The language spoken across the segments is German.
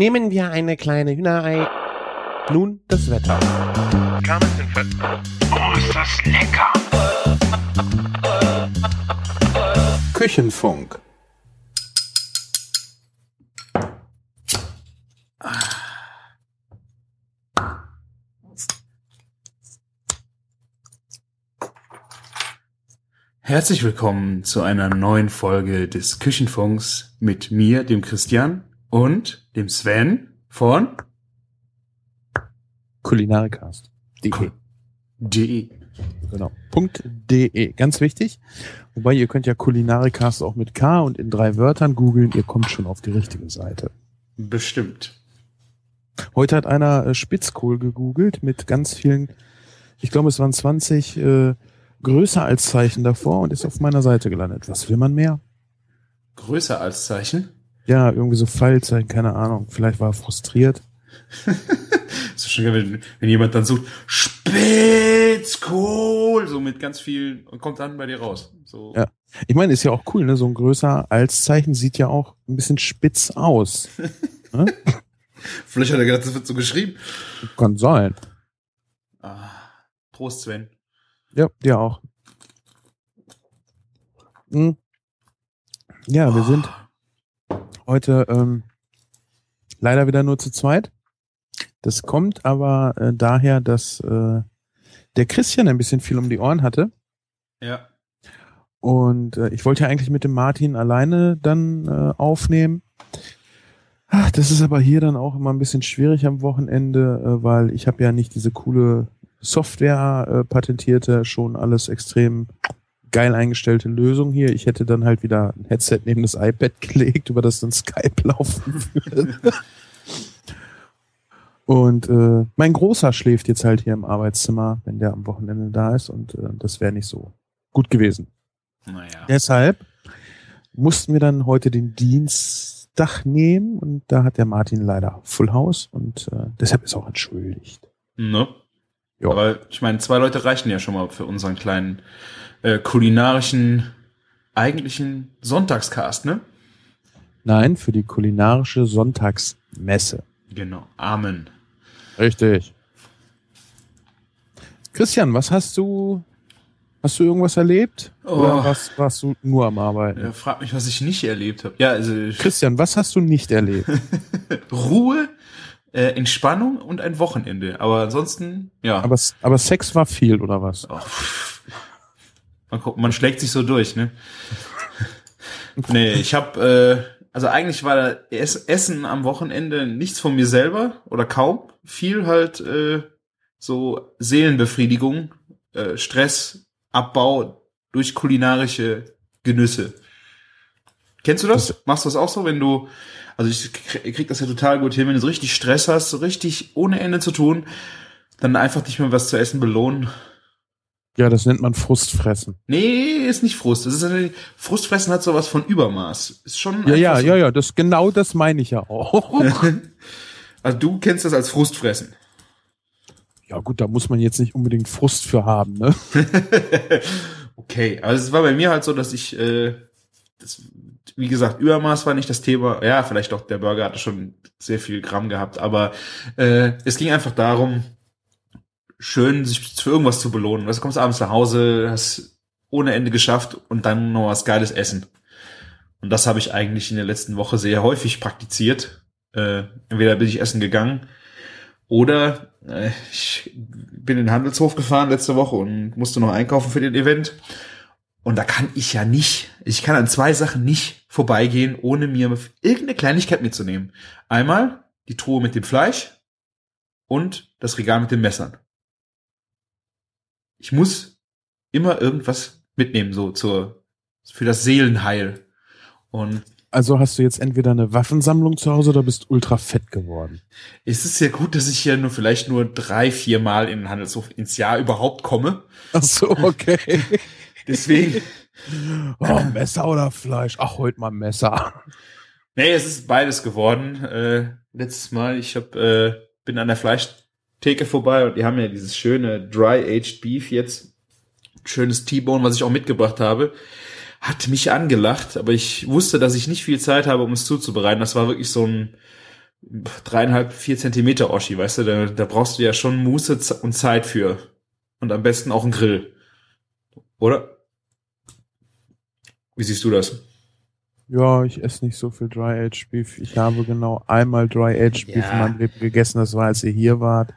Nehmen wir eine kleine Hühnerei. Nun das Wetter. Oh, ist das lecker! Küchenfunk. Herzlich willkommen zu einer neuen Folge des Küchenfunks mit mir, dem Christian und dem Sven von Kulinarikast. Cool. de. Genau. Punkt .de. Ganz wichtig. Wobei ihr könnt ja Kulinarikast auch mit K und in drei Wörtern googeln. Ihr kommt schon auf die richtige Seite. Bestimmt. Heute hat einer äh, Spitzkohl gegoogelt mit ganz vielen, ich glaube es waren 20 äh, größer als Zeichen davor und ist auf meiner Seite gelandet. Was will man mehr? Größer als Zeichen. Ja, irgendwie so Pfeilzeichen, keine Ahnung. Vielleicht war er frustriert. So schön, wenn, wenn jemand dann sucht, Spitzkohl, so mit ganz viel und kommt dann bei dir raus. So. Ja. Ich meine, ist ja auch cool, ne? So ein größer als Zeichen sieht ja auch ein bisschen spitz aus. ne? Vielleicht hat er gedacht, das wird so geschrieben. Kann sein. Ah, Prost, Sven. Ja, dir auch. Hm. Ja, wir sind heute ähm, leider wieder nur zu zweit. Das kommt aber äh, daher, dass äh, der Christian ein bisschen viel um die Ohren hatte. Ja. Und äh, ich wollte ja eigentlich mit dem Martin alleine dann äh, aufnehmen. Ach, das ist aber hier dann auch immer ein bisschen schwierig am Wochenende, äh, weil ich habe ja nicht diese coole Software äh, patentierte, schon alles extrem geil eingestellte Lösung hier. Ich hätte dann halt wieder ein Headset neben das iPad gelegt, über das dann Skype laufen würde. Und äh, mein Großer schläft jetzt halt hier im Arbeitszimmer, wenn der am Wochenende da ist und äh, das wäre nicht so gut gewesen. Naja. Deshalb mussten wir dann heute den Dienstag nehmen und da hat der Martin leider Full House und äh, deshalb ist er auch entschuldigt. Ne? Ja. Aber ich meine, zwei Leute reichen ja schon mal für unseren kleinen äh, kulinarischen, eigentlichen Sonntagscast, ne? Nein, für die kulinarische Sonntagsmesse. Genau. Amen. Richtig. Christian, was hast du? Hast du irgendwas erlebt? Oder Oh. was warst du nur am Arbeiten? Er fragt mich, was ich nicht erlebt habe. Ja, also Christian, was hast du nicht erlebt? Ruhe, äh, Entspannung und ein Wochenende. Aber ansonsten, ja. aber, aber Sex war viel, oder was? Oh. Man, guckt, man schlägt sich so durch, ne? nee, ich habe, äh, also eigentlich war Ess Essen am Wochenende nichts von mir selber oder kaum. Viel halt äh, so Seelenbefriedigung, äh, Stressabbau durch kulinarische Genüsse. Kennst du das? Machst du das auch so, wenn du, also ich krieg das ja total gut hin, wenn du so richtig Stress hast, so richtig ohne Ende zu tun, dann einfach dich mal was zu essen belohnen. Ja, das nennt man Frustfressen. Nee, ist nicht Frust. Das ist eine, Frustfressen hat sowas von Übermaß. Ist schon Ja, ja, so- ja, ja, das genau das meine ich ja auch. Also du kennst das als Frustfressen. ja gut, da muss man jetzt nicht unbedingt Frust für haben, ne? Okay, also es war bei mir halt so, dass ich, äh, das, wie gesagt, Übermaß war nicht das Thema. Ja, vielleicht auch der Burger hatte schon sehr viel Gramm gehabt, aber äh, es ging einfach darum, schön sich für irgendwas zu belohnen. Weißt, du kommst abends nach Hause, hast ohne Ende geschafft und dann noch was Geiles essen. Und das habe ich eigentlich in der letzten Woche sehr häufig praktiziert. Äh, entweder bin ich essen gegangen oder äh, ich bin in den Handelshof gefahren letzte Woche und musste noch einkaufen für den Event. Und da kann ich ja nicht, ich kann an zwei Sachen nicht vorbeigehen, ohne mir irgendeine Kleinigkeit mitzunehmen. Einmal die Truhe mit dem Fleisch und das Regal mit den Messern. Ich muss immer irgendwas mitnehmen, so zur, für das Seelenheil. Und Also hast du jetzt entweder eine Waffensammlung zu Hause oder bist ultra fett geworden. es ist ja gut, dass ich ja nur vielleicht nur drei, vier Mal in den Handelshof ins Jahr überhaupt komme. Ach so, okay. Deswegen, Oh, Messer oder Fleisch? Ach, heute mal Messer. nee, es ist beides geworden. Äh, letztes Mal, ich hab, äh, bin an der Fleischtheke vorbei und die haben ja dieses schöne Dry-Aged Beef jetzt. Schönes T-Bone, was ich auch mitgebracht habe. Hat mich angelacht, aber ich wusste, dass ich nicht viel Zeit habe, um es zuzubereiten. Das war wirklich so ein dreieinhalb, vier Zentimeter Oschi, weißt du, da, da brauchst du ja schon Muße und Zeit für. Und am besten auch einen Grill. Oder? Wie siehst du das? Ja, ich esse nicht so viel Dry Aged Beef. Ich habe genau einmal Dry Aged ja. Beef in meinem Leben gegessen. Das war, als ihr hier wart.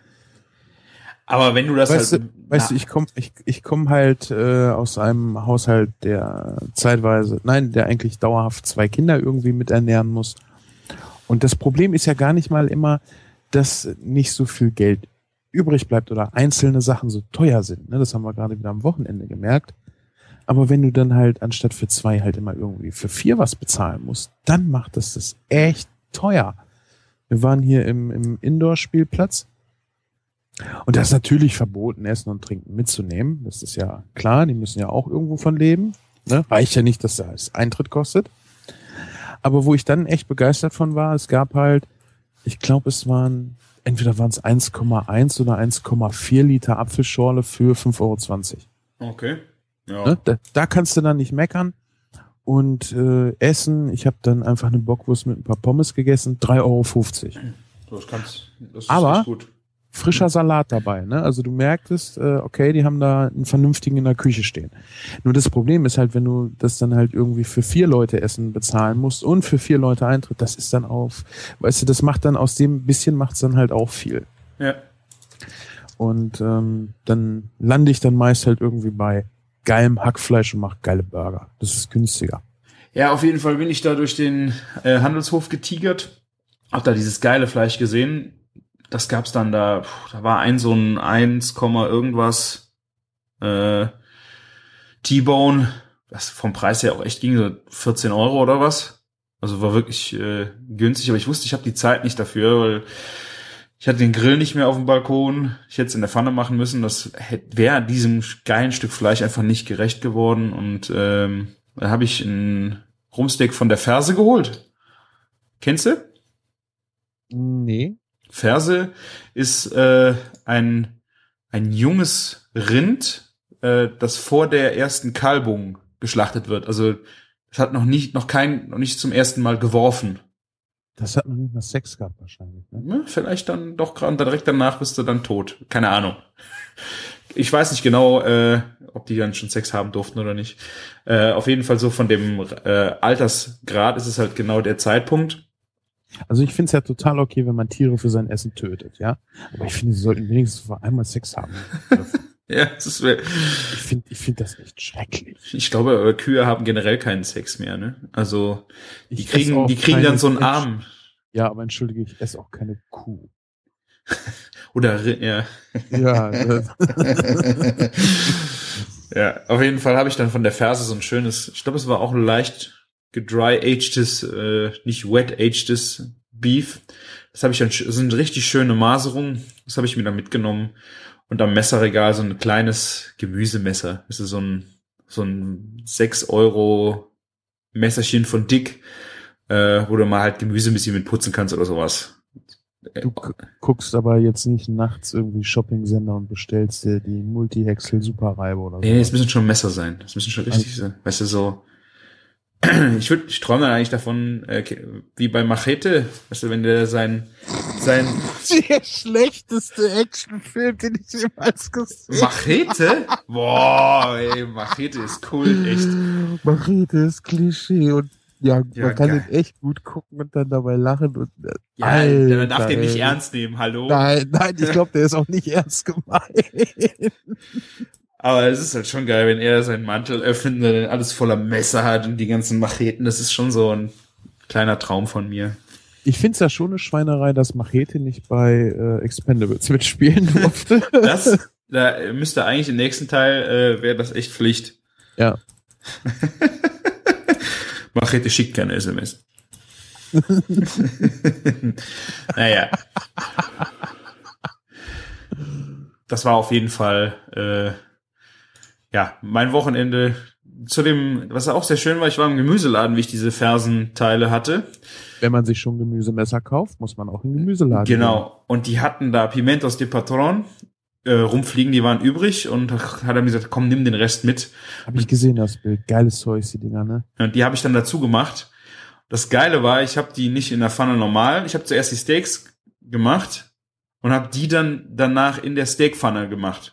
Aber wenn du das weißt halt, du, weißt du, ich komme ich, ich komm halt äh, aus einem Haushalt, der zeitweise, nein, der eigentlich dauerhaft zwei Kinder irgendwie mit ernähren muss. Und das Problem ist ja gar nicht mal immer, dass nicht so viel Geld übrig bleibt oder einzelne Sachen so teuer sind. Ne? Das haben wir gerade wieder am Wochenende gemerkt. Aber wenn du dann halt anstatt für zwei halt immer irgendwie für vier was bezahlen musst, dann macht das das echt teuer. Wir waren hier im, im Indoor-Spielplatz und das ist natürlich verboten, Essen und Trinken mitzunehmen. Das ist ja klar, die müssen ja auch irgendwo von leben. Ne? Reicht ja nicht, dass das Eintritt kostet. Aber wo ich dann echt begeistert von war, es gab halt, ich glaube, es waren, entweder waren es 1,1 oder 1,4 Liter Apfelschorle für 5,20 Euro. Okay. Ja. Ne? Da, da, kannst du dann nicht meckern. Und äh, Essen, ich habe dann einfach eine Bockwurst mit ein paar Pommes gegessen, 3,50 Euro. Das, kannst, das ist Aber gut frischer Salat dabei. Ne? Also du merktest, äh, okay, die haben da einen vernünftigen in der Küche stehen. Nur das Problem ist halt, wenn du das dann halt irgendwie für vier Leute Essen bezahlen musst und für vier Leute Eintritt, das ist dann auf, weißt du, das macht dann aus dem bisschen macht's dann halt auch viel. Ja. Und ähm, dann lande ich dann meist halt irgendwie bei geilem Hackfleisch und mache geile Burger. Das ist günstiger. Ja, auf jeden Fall bin ich da durch den äh, Handelshof getigert, hab da dieses geile Fleisch gesehen das gab's dann da, da war ein so ein 1, irgendwas äh, T-Bone, was vom Preis her auch echt ging, so 14 Euro oder was. Also war wirklich äh, günstig, aber ich wusste, ich habe die Zeit nicht dafür, weil ich hatte den Grill nicht mehr auf dem Balkon. Ich hätte es in der Pfanne machen müssen. Das wäre diesem geilen Stück Fleisch einfach nicht gerecht geworden. Und ähm, da habe ich ein Rumsteak von der Ferse geholt. Kennst du? Nee. Ferse ist äh, ein, ein junges Rind, äh, das vor der ersten Kalbung geschlachtet wird. Also es hat noch nicht, noch kein, noch nicht zum ersten Mal geworfen. Das hat noch nicht mal Sex gehabt wahrscheinlich. Ne? Ja, vielleicht dann doch gerade direkt danach bist du dann tot. Keine Ahnung. Ich weiß nicht genau, äh, ob die dann schon Sex haben durften oder nicht. Äh, auf jeden Fall so von dem äh, Altersgrad ist es halt genau der Zeitpunkt. Also ich finde es ja total okay, wenn man Tiere für sein Essen tötet, ja. Aber ich finde, sie sollten wenigstens vor einmal Sex haben. ja, das ist, ich finde, ich finde das echt schrecklich. Ich glaube, Kühe haben generell keinen Sex mehr, ne? Also die ich kriegen, die kriegen dann so einen Arm. Ja, aber entschuldige, ich esse auch keine Kuh. Oder ja. Ja. ja, auf jeden Fall habe ich dann von der Ferse so ein schönes, ich glaube, es war auch leicht gedry-agedtes, äh, nicht wet-agedtes Beef. Das habe ich dann, das sind richtig schöne Maserungen. Das habe ich mir dann mitgenommen. Und am Messerregal so ein kleines Gemüsemesser. Das ist so ein, so ein 6 Euro Messerchen von Dick, äh, wo du mal halt Gemüse ein bisschen mit putzen kannst oder sowas. Du guckst aber jetzt nicht nachts irgendwie Shopping-Sender und bestellst dir die Multi-Hexel Superreibe oder so. Nee, es müssen schon Messer sein. Das müssen schon richtig also, sein. Weißt du, so, ich würde, ich träume eigentlich davon, äh, wie bei Machete, weißt du, wenn der sein, sein. Der schlechteste Actionfilm, den ich jemals gesehen habe. Machete? Boah, ey, Machete ist cool, echt. Machete ist Klischee und ja, ja man kann geil. den echt gut gucken und dann dabei lachen und äh, ja, Alter, man darf den nicht ernst nehmen, hallo. Nein, nein, ich glaube, der ist auch nicht ernst gemeint. Aber es ist halt schon geil, wenn er seinen Mantel öffnet und dann alles voller Messer hat und die ganzen Macheten. Das ist schon so ein kleiner Traum von mir. Ich finde es ja schon eine Schweinerei, dass Machete nicht bei äh, Expendables mitspielen durfte. das, da müsste eigentlich im nächsten Teil, äh, wäre das echt Pflicht. Ja. Machete schickt keine SMS. naja. Das war auf jeden Fall äh, ja, mein Wochenende zu dem, was auch sehr schön war, ich war im Gemüseladen, wie ich diese Fersenteile hatte. Wenn man sich schon Gemüsemesser kauft, muss man auch im Gemüseladen. Genau. Gehen. Und die hatten da Pimentos de Patron äh, rumfliegen, die waren übrig und hat er mir gesagt, komm, nimm den Rest mit. Hab ich gesehen, das Bild. Geiles Zeug, die Dinger, ne? Und die habe ich dann dazu gemacht. das Geile war, ich habe die nicht in der Pfanne normal. Ich habe zuerst die Steaks gemacht und habe die dann danach in der Steakpfanne gemacht.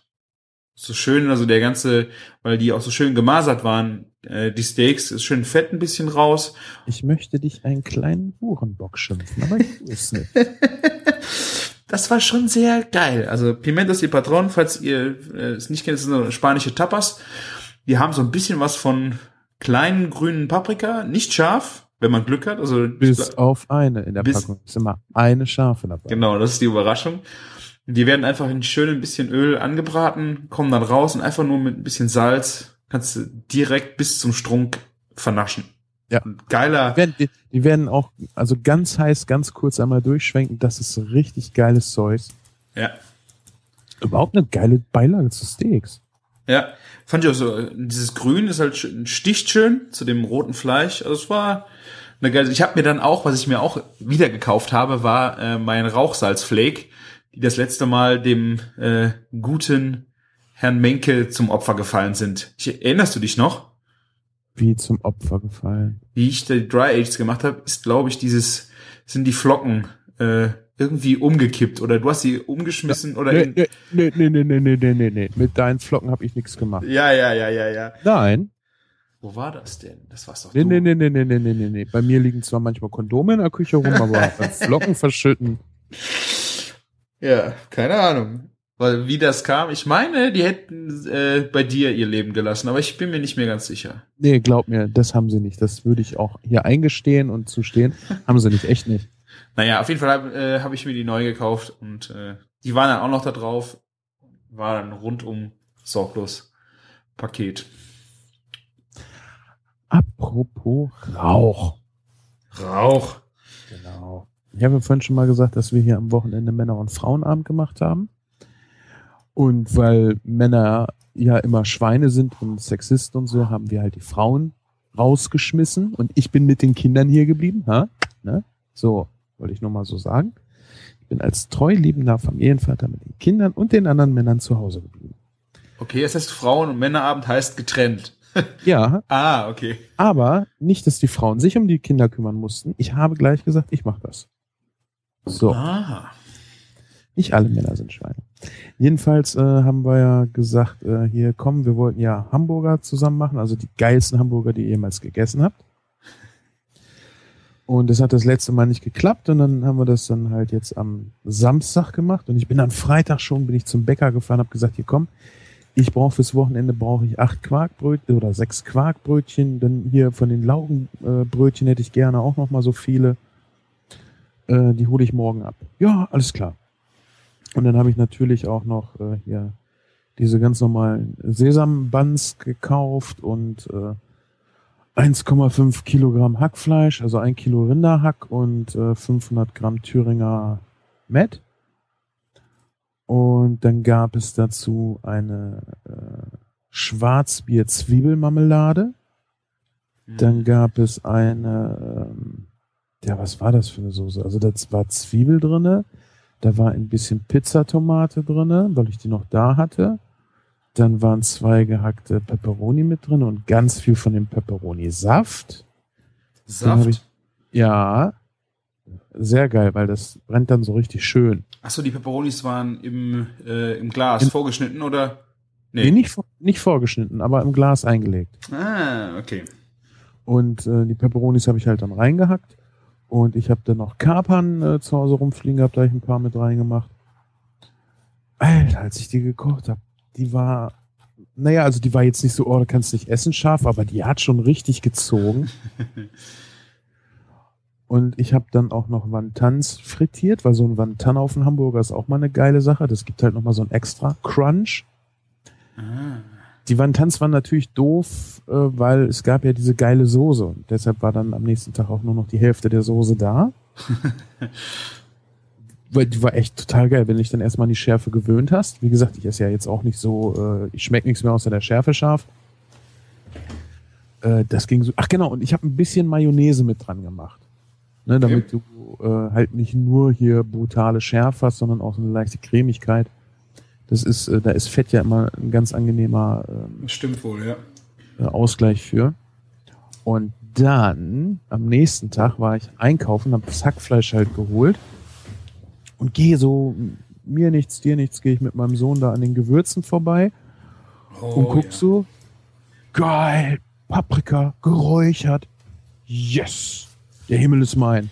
So schön, also der ganze, weil die auch so schön gemasert waren, äh, die Steaks, ist schön Fett ein bisschen raus. Ich möchte dich einen kleinen Hurenbock schimpfen, aber ich ist nicht. das war schon sehr geil. Also Pimentos de Patron, falls ihr äh, es nicht kennt, das sind so spanische Tapas. Die haben so ein bisschen was von kleinen grünen Paprika, nicht scharf, wenn man Glück hat. Also bis auf eine in der Packung ist immer eine Schafe dabei. Genau, das ist die Überraschung. Die werden einfach in schön ein bisschen Öl angebraten, kommen dann raus und einfach nur mit ein bisschen Salz kannst du direkt bis zum Strunk vernaschen. Ja. Geiler. Die werden, die, die werden auch, also ganz heiß, ganz kurz einmal durchschwenken. Das ist richtig geiles Zeug. Ja. Überhaupt eine geile Beilage zu Steaks. Ja, fand ich auch so. Dieses Grün ist halt schön- sticht schön zu dem roten Fleisch. Also es war eine geile. Ich habe mir dann auch, was ich mir auch wieder gekauft habe, war äh, mein Rauchsalzflake, die das letzte Mal dem äh, guten Herrn Menke zum Opfer gefallen sind. Ich, erinnerst du dich noch? Wie zum Opfer gefallen? Wie ich die Dry Ages gemacht habe, ist, glaube ich, dieses, sind die Flocken äh, irgendwie umgekippt oder du hast sie umgeschmissen oder nee, in nee, nee, nee, nee, nee, nee, nee, nee. Mit deinen Flocken habe ich nichts gemacht. Ja, ja, ja, ja, ja. Nein. Wo war das denn? Das war's doch nee, du. Nee, nee, nee, nee, nee, nee, nee. Bei mir liegen zwar manchmal Kondome in der Küche rum, aber Flocken verschütten. Ja, keine Ahnung. Weil wie das kam, ich meine, die hätten äh, bei dir ihr Leben gelassen, aber ich bin mir nicht mehr ganz sicher. Nee, glaub mir, das haben sie nicht. Das würde ich auch hier eingestehen und zustehen. Haben sie nicht, echt nicht. Naja, auf jeden Fall habe äh, hab ich mir die neu gekauft und äh, die waren dann auch noch da drauf. War dann rundum sorglos Paket. Apropos Rauch. Rauch. Genau. Ich habe ja vorhin schon mal gesagt, dass wir hier am Wochenende Männer- und Frauenabend gemacht haben. Und weil Männer ja immer Schweine sind und Sexisten und so, haben wir halt die Frauen rausgeschmissen und ich bin mit den Kindern hier geblieben. Ha? Ne? So, wollte ich nur mal so sagen. Ich bin als treu liebender Familienvater mit den Kindern und den anderen Männern zu Hause geblieben. Okay, das heißt Frauen- und Männerabend heißt getrennt. Ja, Ah, okay. aber nicht, dass die Frauen sich um die Kinder kümmern mussten. Ich habe gleich gesagt, ich mache das. So. Ah. Nicht alle Männer sind Schweine. Jedenfalls äh, haben wir ja gesagt, äh, hier kommen, wir wollten ja Hamburger zusammen machen, also die geilsten Hamburger, die ihr jemals gegessen habt. Und das hat das letzte Mal nicht geklappt und dann haben wir das dann halt jetzt am Samstag gemacht und ich bin am Freitag schon, bin ich zum Bäcker gefahren, habe gesagt, hier komm, ich brauche fürs Wochenende brauche ich acht Quarkbrötchen oder sechs Quarkbrötchen, dann hier von den Laugenbrötchen äh, hätte ich gerne auch noch mal so viele. Äh, die hole ich morgen ab. Ja, alles klar. Und dann habe ich natürlich auch noch äh, hier diese ganz normalen Sesambuns gekauft und äh, 1,5 Kilogramm Hackfleisch, also ein Kilo Rinderhack und äh, 500 Gramm Thüringer Met. Und dann gab es dazu eine äh, Schwarzbier-Zwiebelmarmelade. Dann gab es eine, ähm, ja, was war das für eine Soße? Also da war Zwiebel drinne, da war ein bisschen Pizzatomate drinne, weil ich die noch da hatte. Dann waren zwei gehackte Peperoni mit drin und ganz viel von dem Peperoni-Saft. Hab Saft. ich- Ja, sehr geil, weil das brennt dann so richtig schön. Achso, die Peperonis waren im, äh, im Glas In- vorgeschnitten oder? Nee, nicht, vor- nicht vorgeschnitten, aber im Glas eingelegt. Ah, okay. Und äh, die Peperonis habe ich halt dann reingehackt. Und ich habe dann noch Kapern äh, zu Hause rumfliegen gehabt, da hab ich ein paar mit reingemacht. Alter, als ich die gekocht habe, die war, naja, also die war jetzt nicht so, oh, du kannst nicht essen scharf, aber die hat schon richtig gezogen. Und ich habe dann auch noch Wantans frittiert, weil so ein Wantan auf dem Hamburger ist auch mal eine geile Sache. Das gibt halt noch mal so ein extra Crunch. Ah. Die Wantans waren natürlich doof, äh, weil es gab ja diese geile Soße. Und deshalb war dann am nächsten Tag auch nur noch die Hälfte der Soße da. weil die war echt total geil, wenn du dich dann erstmal an die Schärfe gewöhnt hast. Wie gesagt, ich esse ja jetzt auch nicht so, äh, ich schmecke nichts mehr außer der Schärfe scharf. Äh, das ging so. Ach genau, und ich habe ein bisschen Mayonnaise mit dran gemacht. Ne, damit du äh, halt nicht nur hier brutale Schärfe hast, sondern auch so eine leichte Cremigkeit. Das ist, äh, da ist Fett ja immer ein ganz angenehmer ähm, Stimmt wohl, ja. äh, Ausgleich für. Und dann, am nächsten Tag, war ich einkaufen, habe das Hackfleisch halt geholt und gehe so, mir nichts, dir nichts, gehe ich mit meinem Sohn da an den Gewürzen vorbei oh, und guck ja. so, geil, Paprika, geräuchert, yes, der Himmel ist mein.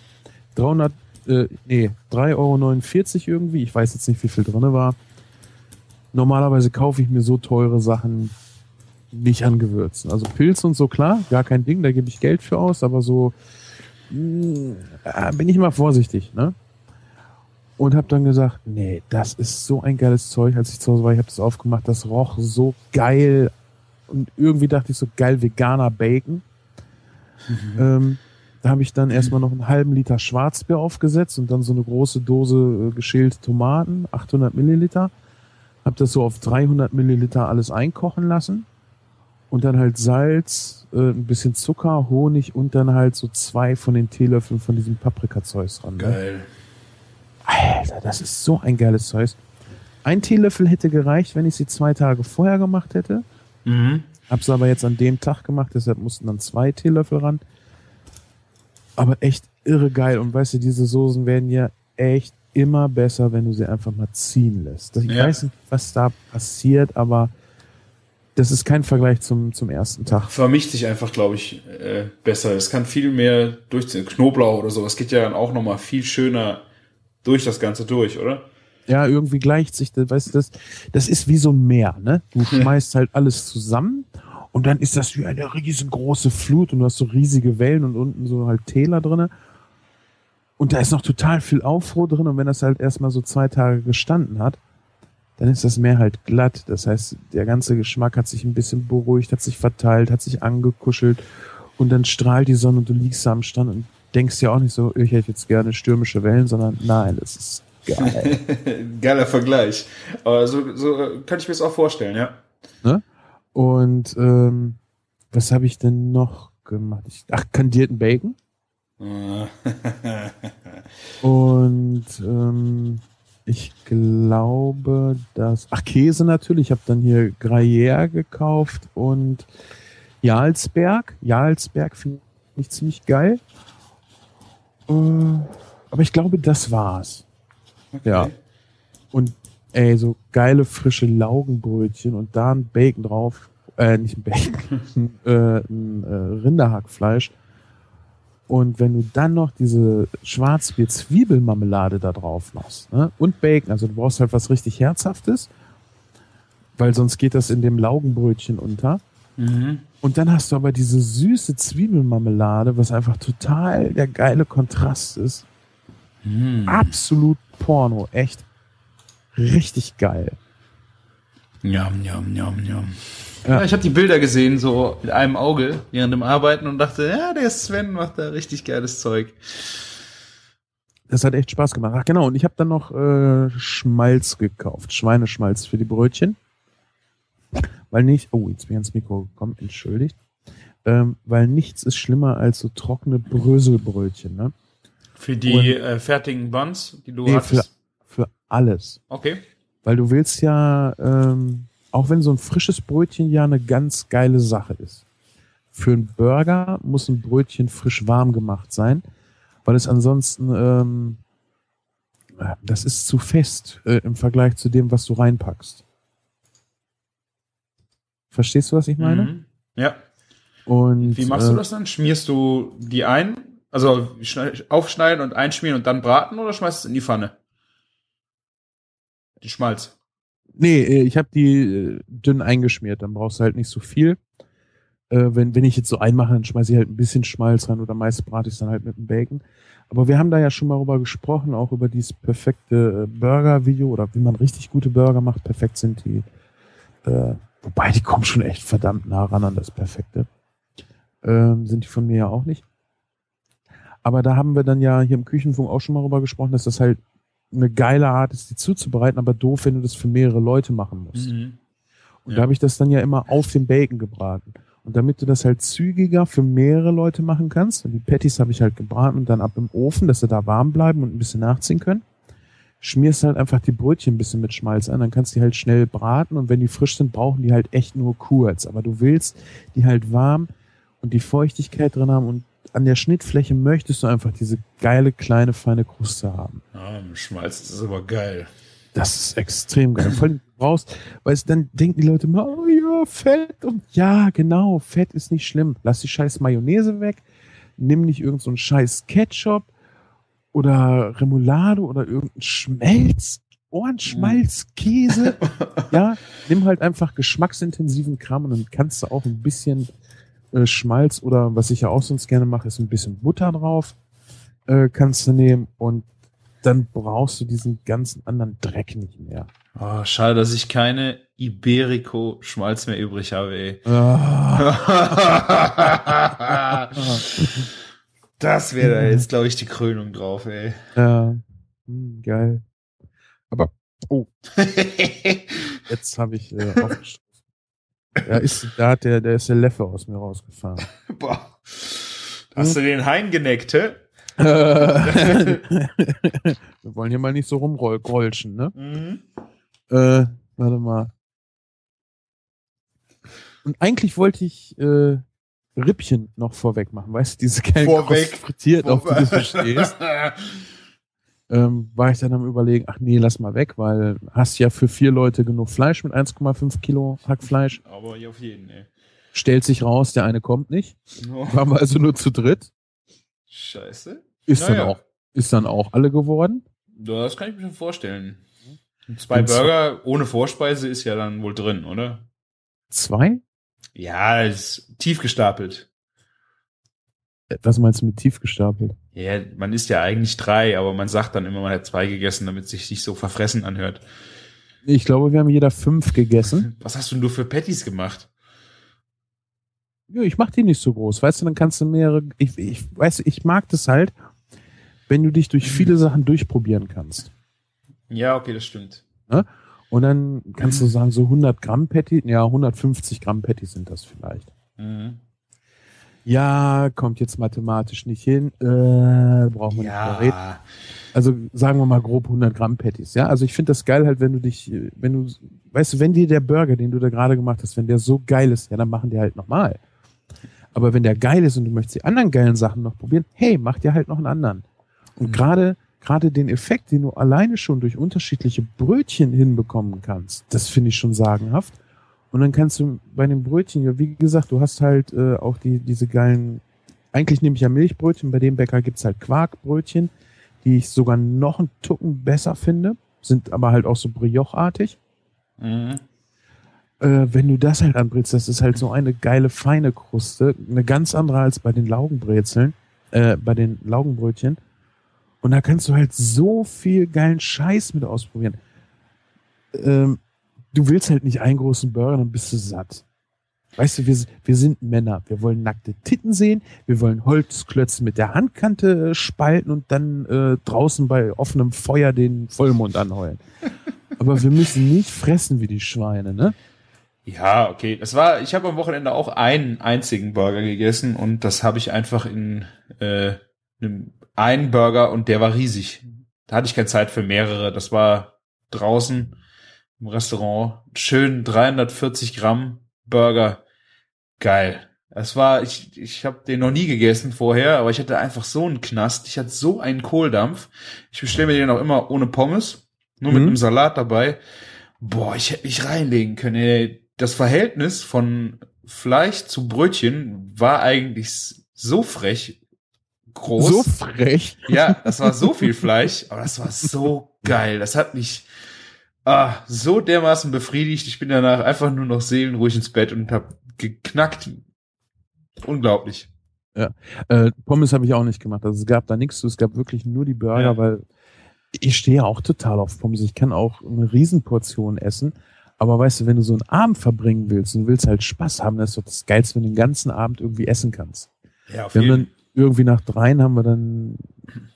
300, äh, nee, 3,49 Euro irgendwie, ich weiß jetzt nicht, wie viel drin war. Normalerweise kaufe ich mir so teure Sachen nicht an Gewürzen. Also Pilz und so, klar, gar kein Ding, da gebe ich Geld für aus, aber so mh, äh, bin ich immer vorsichtig, ne? Und habe dann gesagt, nee, das ist so ein geiles Zeug. Als ich zu Hause war, ich habe das aufgemacht, das roch so geil. Und irgendwie dachte ich so, geil veganer Bacon. Mhm. Ähm, da habe ich dann erstmal noch einen halben Liter Schwarzbier aufgesetzt und dann so eine große Dose äh, geschälte Tomaten, 800 Milliliter. Hab das so auf 300 Milliliter alles einkochen lassen und dann halt Salz, äh, ein bisschen Zucker, Honig und dann halt so zwei von den Teelöffeln von diesem Paprikazeugs ran. Ne? Geil. Alter, das ist so ein geiles Zeug. Ein Teelöffel hätte gereicht, wenn ich sie zwei Tage vorher gemacht hätte. Mhm. Hab's aber jetzt an dem Tag gemacht, deshalb mussten dann zwei Teelöffel ran. Aber echt irre geil. Und weißt du, diese Soßen werden ja echt immer besser, wenn du sie einfach mal ziehen lässt. Ich ja. weiß nicht, was da passiert, aber das ist kein Vergleich zum, zum ersten Tag. Vermischt sich einfach, glaube ich, äh, besser. Es kann viel mehr durchziehen. Knoblauch oder so, das geht ja dann auch nochmal viel schöner durch das Ganze durch, oder? Ja, irgendwie gleicht sich das, weißt du, das, das ist wie so ein Meer, ne? Du schmeißt halt alles zusammen und dann ist das wie eine riesengroße Flut und du hast so riesige Wellen und unten so halt Täler drinne. Und da ist noch total viel Aufruhr drin und wenn das halt erstmal so zwei Tage gestanden hat, dann ist das Meer halt glatt. Das heißt, der ganze Geschmack hat sich ein bisschen beruhigt, hat sich verteilt, hat sich angekuschelt und dann strahlt die Sonne und du liegst am Strand und denkst ja auch nicht so, ich hätte jetzt gerne stürmische Wellen, sondern nein, das ist geil. Geiler Vergleich. Aber so, so kann ich mir das auch vorstellen, ja. Ne? Und ähm, was habe ich denn noch gemacht? Ich, ach, kandierten Bacon. und ähm, ich glaube, dass. Ach, Käse natürlich. Ich habe dann hier Gruyère gekauft und Jarlsberg. Jarlsberg finde ich ziemlich geil. Äh, aber ich glaube, das war's. Okay. Ja. Und ey, so geile frische Laugenbrötchen und da ein Bacon drauf. Äh, nicht ein Bacon, äh, ein äh, Rinderhackfleisch. Und wenn du dann noch diese Schwarzbier-Zwiebelmarmelade da drauf machst, ne? Und Bacon, also du brauchst halt was richtig Herzhaftes, weil sonst geht das in dem Laugenbrötchen unter. Mhm. Und dann hast du aber diese süße Zwiebelmarmelade, was einfach total der geile Kontrast ist. Mhm. Absolut Porno, echt richtig geil. Njam, njam, njam, njam. Ja. ich habe die Bilder gesehen, so mit einem Auge während dem Arbeiten und dachte, ja, der Sven macht da richtig geiles Zeug. Das hat echt Spaß gemacht. Ach genau, und ich habe dann noch äh, Schmalz gekauft, Schweineschmalz für die Brötchen. Weil nicht, oh, jetzt bin ich ans Mikro gekommen, entschuldigt. Ähm, weil nichts ist schlimmer als so trockene Bröselbrötchen, ne? Für die äh, fertigen Buns, die du nee, hattest? Für, für alles. Okay. Weil du willst ja, ähm, auch wenn so ein frisches Brötchen ja eine ganz geile Sache ist. Für einen Burger muss ein Brötchen frisch warm gemacht sein, weil es ansonsten, ähm, das ist zu fest äh, im Vergleich zu dem, was du reinpackst. Verstehst du, was ich meine? Mhm. Ja. Und, Wie machst äh, du das dann? Schmierst du die ein? Also aufschneiden und einschmieren und dann braten oder schmeißt du es in die Pfanne? Die Schmalz. Nee, äh, ich habe die äh, dünn eingeschmiert, dann brauchst du halt nicht so viel. Äh, wenn, wenn ich jetzt so einmache, dann schmeiße ich halt ein bisschen Schmalz rein oder meist brate ich es dann halt mit dem Bacon. Aber wir haben da ja schon mal drüber gesprochen, auch über dieses perfekte Burger-Video oder wie man richtig gute Burger macht. Perfekt sind die. Äh, wobei, die kommen schon echt verdammt nah ran an das Perfekte. Ähm, sind die von mir ja auch nicht. Aber da haben wir dann ja hier im Küchenfunk auch schon mal drüber gesprochen, dass das halt eine geile Art ist, die zuzubereiten, aber doof, wenn du das für mehrere Leute machen musst. Mhm. Und ja. da habe ich das dann ja immer auf dem Bacon gebraten. Und damit du das halt zügiger für mehrere Leute machen kannst, die Patties habe ich halt gebraten und dann ab im Ofen, dass sie da warm bleiben und ein bisschen nachziehen können, schmierst halt einfach die Brötchen ein bisschen mit Schmalz an, dann kannst du die halt schnell braten und wenn die frisch sind, brauchen die halt echt nur kurz. Aber du willst die halt warm und die Feuchtigkeit drin haben und an der Schnittfläche möchtest du einfach diese geile, kleine, feine Kruste haben. Ja, Schmalz ist aber geil. Das ist extrem geil. Vor allem brauchst, weil es dann denken die Leute immer, oh ja, Fett und ja, genau, Fett ist nicht schlimm. Lass die scheiß Mayonnaise weg, nimm nicht irgendeinen so scheiß Ketchup oder Remoulade oder irgendein Schmelz, Ohrenschmalz, Käse. ja, nimm halt einfach geschmacksintensiven Kram und dann kannst du auch ein bisschen äh, Schmalz oder was ich ja auch sonst gerne mache, ist ein bisschen Butter drauf. Äh, kannst du nehmen und dann brauchst du diesen ganzen anderen Dreck nicht mehr. Oh, schade, dass ich keine Iberico-Schmalz mehr übrig habe, ey. Ah. das wäre da jetzt, glaube ich, die Krönung drauf, ey. Ja, hm, geil. Aber, oh, jetzt habe ich äh, aufgestoßen. Da ist, da hat der, der ist der Leffe aus mir rausgefahren. Boah. Hast du den Hein geneckt, hä? Wir wollen hier mal nicht so rumrollschen, ne? Mhm. Äh, warte mal. Und eigentlich wollte ich äh, Rippchen noch vorweg machen, weißt du, diese geilen Vorweg. frittiert, auf die du verstehst. Ähm, war ich dann am überlegen, ach nee, lass mal weg, weil hast ja für vier Leute genug Fleisch mit 1,5 Kilo Hackfleisch. Aber hier auf jeden, ey. Stellt sich raus, der eine kommt nicht. Oh, Waren wir also nur zu dritt. scheiße. Ist dann Naja. auch, ist dann auch alle geworden. Das kann ich mir schon vorstellen. Zwei Und Burger ohne Vorspeise ist ja dann wohl drin, oder? Zwei? Ja, ist tief gestapelt. Was meinst du mit tief gestapelt? Ja, man isst ja eigentlich drei, aber man sagt dann immer, man hat zwei gegessen, damit es sich nicht so verfressen anhört. Ich glaube, wir haben jeder fünf gegessen. Was hast denn du für Patties gemacht? Ja, ich mach die nicht so groß, weißt du, dann kannst du mehrere, ich, ich weiß, ich mag das halt, wenn du dich durch viele Sachen durchprobieren kannst. Ja, okay, das stimmt. Und dann kannst du sagen, so 100 Gramm Patty, ja, 150 Gramm Patty sind das vielleicht. Mhm. Ja, kommt jetzt mathematisch nicht hin, äh, brauchen wir nicht mehr reden. Ja, Also sagen wir mal grob 100 Gramm Patties, ja. Also ich finde das geil halt, wenn du dich, wenn du, weißt du, wenn dir der Burger, den du da gerade gemacht hast, wenn der so geil ist, ja, dann machen die halt nochmal. Aber wenn der geil ist und du möchtest die anderen geilen Sachen noch probieren, hey, mach dir halt noch einen anderen. Und Mhm. gerade gerade den Effekt, den du alleine schon durch unterschiedliche Brötchen hinbekommen kannst, das finde ich schon sagenhaft. Und dann kannst du bei den Brötchen, ja, wie gesagt, du hast halt äh, auch die diese geilen, eigentlich nehme ich ja Milchbrötchen, bei dem Bäcker gibt's halt Quarkbrötchen, die ich sogar noch einen Tucken besser finde, sind aber halt auch so brioche-artig. mhm. Äh, wenn du das halt anbrätst, das ist halt so eine geile, feine Kruste, eine ganz andere als bei den Laugenbrezeln, äh, bei den Laugenbrötchen. Und da kannst du halt so viel geilen Scheiß mit ausprobieren. Ähm, du willst halt nicht einen großen Burger, dann bist du satt. Weißt du, wir, wir sind Männer. Wir wollen nackte Titten sehen. Wir wollen Holzklötze mit der Handkante äh, spalten und dann äh, draußen bei offenem Feuer den Vollmond anheulen. Aber wir müssen nicht fressen wie die Schweine, ne? Ja, okay. Das war, ich habe am Wochenende auch einen einzigen Burger gegessen und das habe ich einfach in äh, einem einen Burger und der war riesig. Da hatte ich keine Zeit für mehrere. Das war draußen im Restaurant. Schön 340 Gramm Burger. Geil. Das war, ich, ich habe den noch nie gegessen vorher, aber ich hatte einfach so einen Knast. Ich hatte so einen Kohldampf. Ich bestelle mir den auch immer ohne Pommes, nur mit Mhm. einem Salat dabei. Boah, ich hätte mich reinlegen können. Ey. Das Verhältnis von Fleisch zu Brötchen war eigentlich so frech groß. So frech. Ja, das war so viel Fleisch, aber das war so geil. Das hat mich ah, so dermaßen befriedigt. Ich bin danach einfach nur noch seelenruhig ins Bett und hab geknackt. Unglaublich. Äh, Pommes habe ich auch nicht gemacht. Also es gab da nichts zu. Es gab wirklich nur die Burger, Ja. weil ich stehe auch total auf Pommes. Ich kann auch eine Riesenportion essen. Aber weißt du, wenn du so einen Abend verbringen willst und willst halt Spaß haben, das ist doch das Geilste, wenn du den ganzen Abend irgendwie essen kannst. Ja, auf Wir haben dann irgendwie nach dreien haben wir dann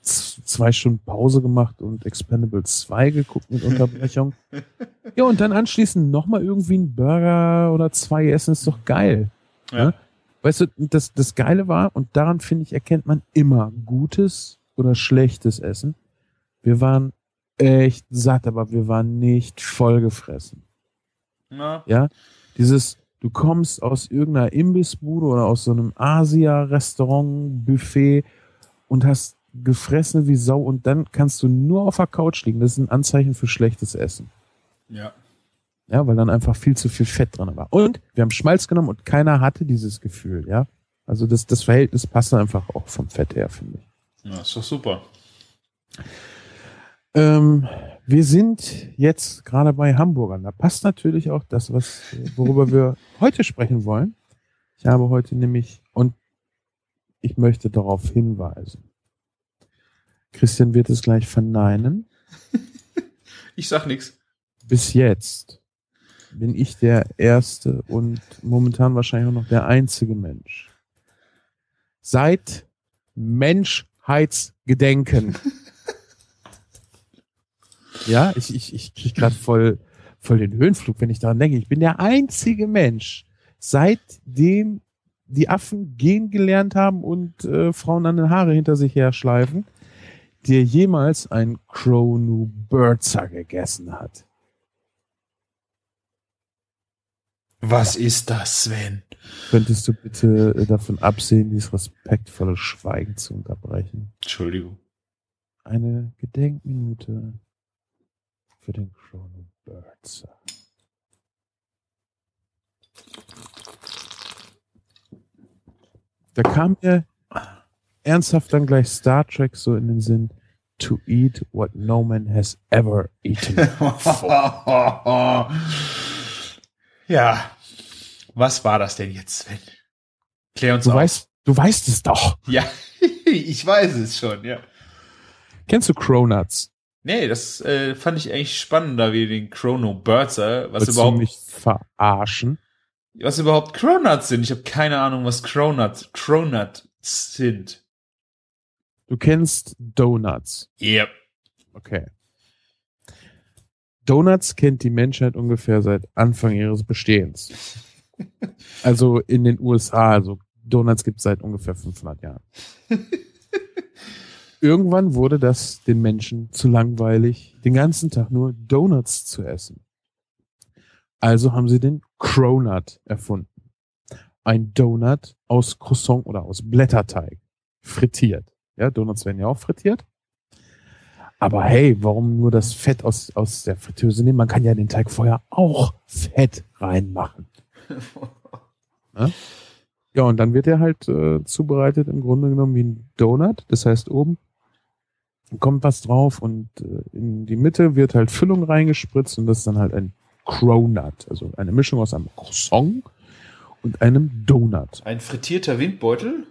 zwei Stunden Pause gemacht und Expendables 2 geguckt mit Unterbrechung. ja, und dann anschließend nochmal irgendwie einen Burger oder zwei essen, ist doch geil. Ja. ne? Weißt du, das, das Geile war, und daran finde ich, erkennt man immer gutes oder schlechtes Essen. Wir waren echt satt, aber wir waren nicht vollgefressen. Na, Ja, dieses, Du kommst aus irgendeiner Imbissbude oder aus so einem Asia-Restaurant, Buffet und hast gefressen wie Sau und dann kannst du nur auf der Couch liegen. Das ist ein Anzeichen für schlechtes Essen. Ja. Ja, weil dann einfach viel zu viel Fett drin war. Und wir haben Schmalz genommen und keiner hatte dieses Gefühl, ja. Also das, das Verhältnis passt einfach auch vom Fett her, finde ich. Ja, ist doch super. Ähm, wir sind jetzt gerade bei Hamburgern. Da passt natürlich auch das, was, worüber wir heute sprechen wollen. Ich habe heute nämlich, und ich möchte darauf hinweisen. Christian wird es gleich verneinen. ich sag nichts. Bis jetzt bin ich der erste und momentan wahrscheinlich auch noch der einzige Mensch. Seit Menschheitsgedenken ja, ich, ich, ich kriege gerade voll, voll den Höhenflug, wenn ich daran denke. Ich bin der einzige Mensch, seitdem die Affen gehen gelernt haben und äh, Frauen an den Haare hinter sich her schleifen, der jemals ein Cronu Birzer gegessen hat. Was ist das, Sven? Könntest du bitte äh, davon absehen, dieses respektvolle Schweigen zu unterbrechen? Entschuldigung. Eine Gedenkminute für den Chronobirds. Da kam mir ernsthaft dann gleich Star Trek so in den Sinn. To eat what no man has ever eaten. ja. Was war das denn jetzt, Sven? Klär uns du auf. Weißt, du weißt es doch. Ja, ich weiß es schon, ja. Kennst du Cronuts? Nee, das äh, fand ich eigentlich spannender wie den Chrono Birzer, was Willst überhaupt mich verarschen. Was überhaupt Cronuts sind. Ich habe keine Ahnung, was Cronuts Cronuts sind. Du kennst Donuts. Yep. Okay. Donuts kennt die Menschheit ungefähr seit Anfang ihres Bestehens. also in den USA, also Donuts gibt es seit ungefähr 500 Jahren. irgendwann wurde das den Menschen zu langweilig, den ganzen Tag nur Donuts zu essen. Also haben sie den Cronut erfunden. Ein Donut aus Croissant oder aus Blätterteig. Frittiert. Ja, Donuts werden ja auch frittiert. Aber hey, warum nur das Fett aus, aus der Fritteuse nehmen? Man kann ja den Teig vorher auch Fett reinmachen. ja? ja, und dann wird er halt äh, zubereitet im Grunde genommen wie ein Donut. Das heißt, oben kommt was drauf und äh, in die Mitte wird halt Füllung reingespritzt und das ist dann halt ein Cronut, also eine Mischung aus einem Croissant und einem Donut. Ein frittierter Windbeutel?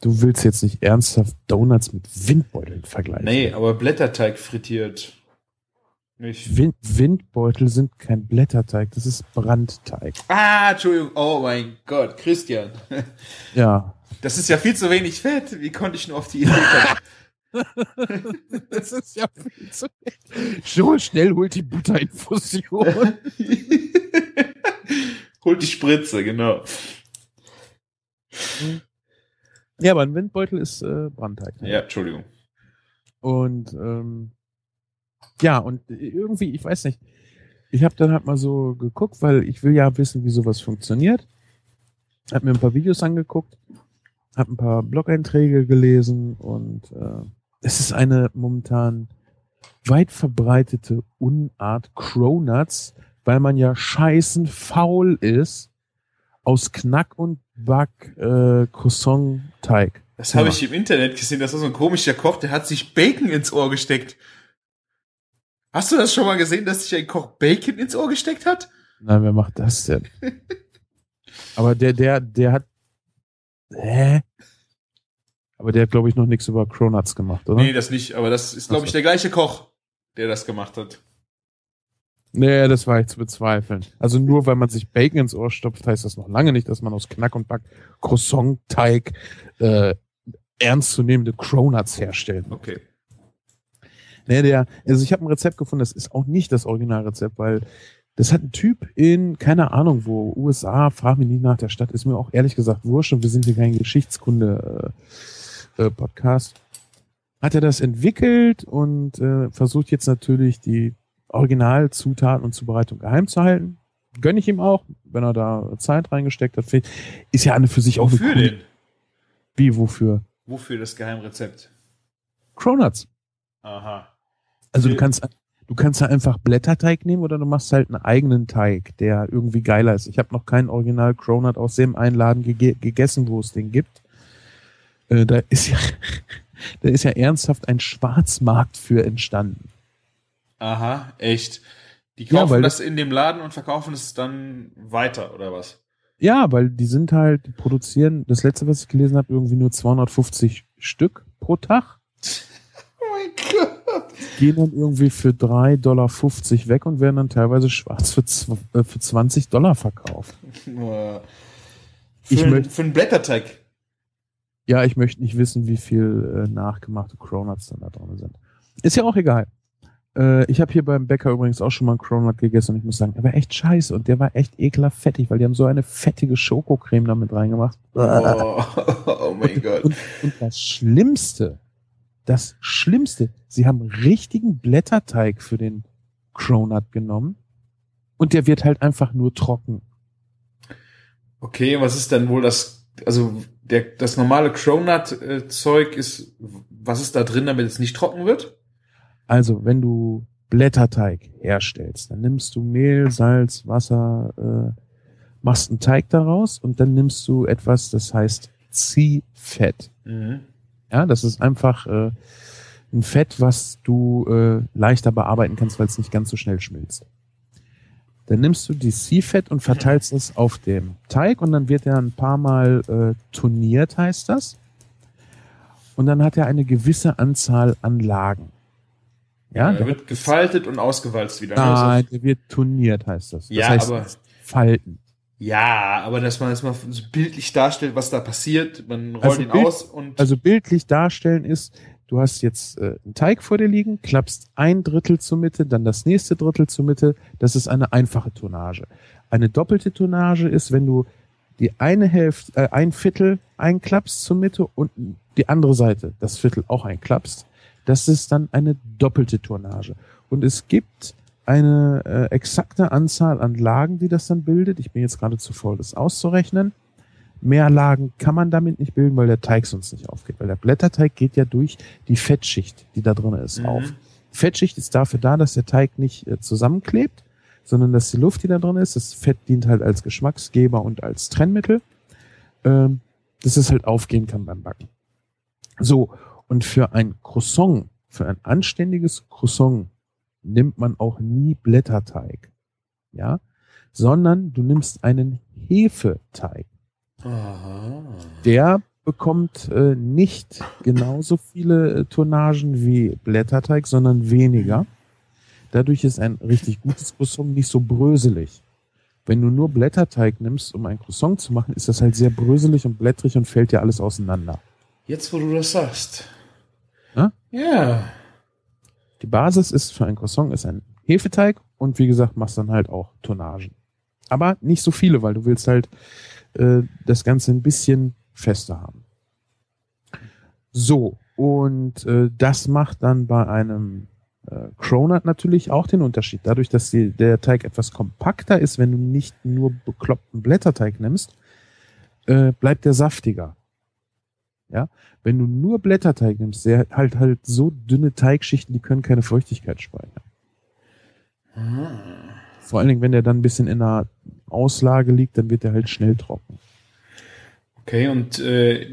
Du willst jetzt nicht ernsthaft Donuts mit Windbeuteln vergleichen. Nee, aber Blätterteig frittiert. Nicht. Wind Windbeutel sind kein Blätterteig, das ist Brandteig. Ah, Entschuldigung. Oh mein Gott, Christian. Ja. Das ist ja viel zu wenig Fett. Wie konnte ich nur auf die Idee kommen? das ist ja viel zu wenig. So schnell holt die Butterinfusion. holt die Spritze, genau. Ja, aber ein Windbeutel ist äh, Brandteig. Ne? Ja, Entschuldigung. Und ähm, ja, und irgendwie, ich weiß nicht, ich habe dann halt mal so geguckt, weil ich will ja wissen, wie sowas funktioniert. Hab mir ein paar Videos angeguckt habe ein paar Blog-Einträge gelesen und äh, es ist eine momentan weit verbreitete Unart Cronuts, weil man ja scheißen faul ist, aus Knack und Back äh, Croissant-Teig. Das habe ich im Internet gesehen. Das war so ein komischer Koch, der hat sich Bacon ins Ohr gesteckt. Hast du das schon mal gesehen, dass sich ein Koch Bacon ins Ohr gesteckt hat? Nein, wer macht das denn? Aber der, der, der hat Hä? Aber der hat, glaube ich, noch nichts über Cronuts gemacht, oder? Nee, das nicht. Aber das ist, glaube ich, der gleiche Koch, der das gemacht hat. Nee, das war ich zu bezweifeln. Also nur weil man sich Bacon ins Ohr stopft, heißt das noch lange nicht, dass man aus Knack und Back Croissant-Teig äh, ernstzunehmende Cronuts herstellt. Okay. Nee, der, also ich habe ein Rezept gefunden, das ist auch nicht das Originalrezept, weil das hat ein Typ in, keine Ahnung wo, USA, frag mich nicht nach der Stadt, ist mir auch ehrlich gesagt wurscht und wir sind hier kein Geschichtskunde-Podcast. Äh, hat er das entwickelt und äh, versucht jetzt natürlich die Originalzutaten und Zubereitung geheim zu halten. gönne ich ihm auch, wenn er da Zeit reingesteckt hat. Ist ja eine für sich auch Wofür eine coole- denn? Wie, wofür? Wofür das Geheimrezept? Cronuts. Aha. Also du Okay. kannst, du kannst ja einfach Blätterteig nehmen oder du machst halt einen eigenen Teig, der irgendwie geiler ist. Ich habe noch keinen Original Cronut aus dem Einladen gege gegessen, wo es den gibt. Äh, da ist ja, da ist ja ernsthaft ein Schwarzmarkt für entstanden. Aha, echt. Die Ja, kaufen weil das in dem Laden und verkaufen es dann weiter, oder was? Ja, weil die sind halt, die produzieren, das letzte, was ich gelesen habe, irgendwie nur 250 Stück pro Tag. Oh mein Gott. Gehen dann irgendwie für 3,50 Dollar weg und werden dann teilweise schwarz für, äh, für 20 Dollar verkauft. Für, Ich ein- möcht- für einen Blätterteig. Ja, ich möchte nicht wissen, wie viel äh, nachgemachte Cronuts dann da drin sind. Ist ja auch egal. Äh, ich habe hier beim Bäcker übrigens auch schon mal einen Cronut gegessen und ich muss sagen, er war echt scheiße und der war echt ekelhaft fettig, weil die haben so eine fettige Schokocreme damit reingemacht. Oh, oh mein Gott. Und, und das Schlimmste, das Schlimmste, sie haben richtigen Blätterteig für den Cronut genommen und der wird halt einfach nur trocken. Okay, was ist denn wohl das, also der, das normale Cronut-Zeug ist, was ist da drin, damit es nicht trocken wird? Also, wenn du Blätterteig herstellst, dann nimmst du Mehl, Salz, Wasser, äh, machst einen Teig daraus und dann nimmst du etwas, das heißt Ziehfett. Mhm. Ja, das ist einfach äh, ein Fett, was du äh, leichter bearbeiten kannst, weil es nicht ganz so schnell schmilzt. Dann nimmst du die Ziehfett und verteilst es auf dem Teig und dann wird er ein paar Mal äh, turniert, heißt das. Und dann hat er eine gewisse Anzahl an Lagen. Ja, der wird gefaltet und ausgewalzt wieder. ne? Nein, der wird turniert, heißt das. das Ja, heißt, aber- Falten. Ja, aber dass man das mal so bildlich darstellt, was da passiert, man rollt Also ihn Bild- aus und Also bildlich darstellen ist, du hast jetzt äh, einen Teig vor dir liegen, klappst ein Drittel zur Mitte, dann das nächste Drittel zur Mitte. Das ist eine einfache Tonnage. Eine doppelte Tonnage ist, wenn du die eine Hälfte, äh, ein Viertel einklappst zur Mitte und die andere Seite, das Viertel auch einklappst. Das ist dann eine doppelte Tonnage. Und es gibt eine äh, exakte Anzahl an Lagen, die das dann bildet. Ich bin jetzt gerade zu faul, das auszurechnen. Mehr Lagen kann man damit nicht bilden, weil der Teig sonst nicht aufgeht. Weil der Blätterteig geht ja durch die Fettschicht, die da drin ist, Mhm. auf. Fettschicht ist dafür da, dass der Teig nicht äh, zusammenklebt, sondern dass die Luft, die da drin ist, das Fett dient halt als Geschmacksgeber und als Trennmittel, ähm, dass es halt aufgehen kann beim Backen. So, und für ein Croissant, für ein anständiges Croissant nimmt man auch nie Blätterteig, ja, sondern du nimmst einen Hefeteig. Aha. Der bekommt äh, nicht genauso viele äh, Tonnagen wie Blätterteig, sondern weniger. Dadurch ist ein richtig gutes Croissant nicht so bröselig. Wenn du nur Blätterteig nimmst, um ein Croissant zu machen, ist das halt sehr bröselig und blättrig und fällt dir alles auseinander. Jetzt, wo du das sagst. Ja? Die Basis ist für ein Croissant ist ein Hefeteig und wie gesagt, machst dann halt auch Tonnagen. Aber nicht so viele, weil du willst halt äh, das Ganze ein bisschen fester haben. So, und äh, das macht dann bei einem äh, Cronut natürlich auch den Unterschied. Dadurch, dass die, der Teig etwas kompakter ist, wenn du nicht nur bekloppten Blätterteig nimmst, äh, bleibt der saftiger. Ja, wenn du nur Blätterteig nimmst, der halt halt so dünne Teigschichten, die können keine Feuchtigkeit speichern. Vor allen Dingen, wenn der dann ein bisschen in der Auslage liegt, dann wird der halt schnell trocken. Okay, und äh,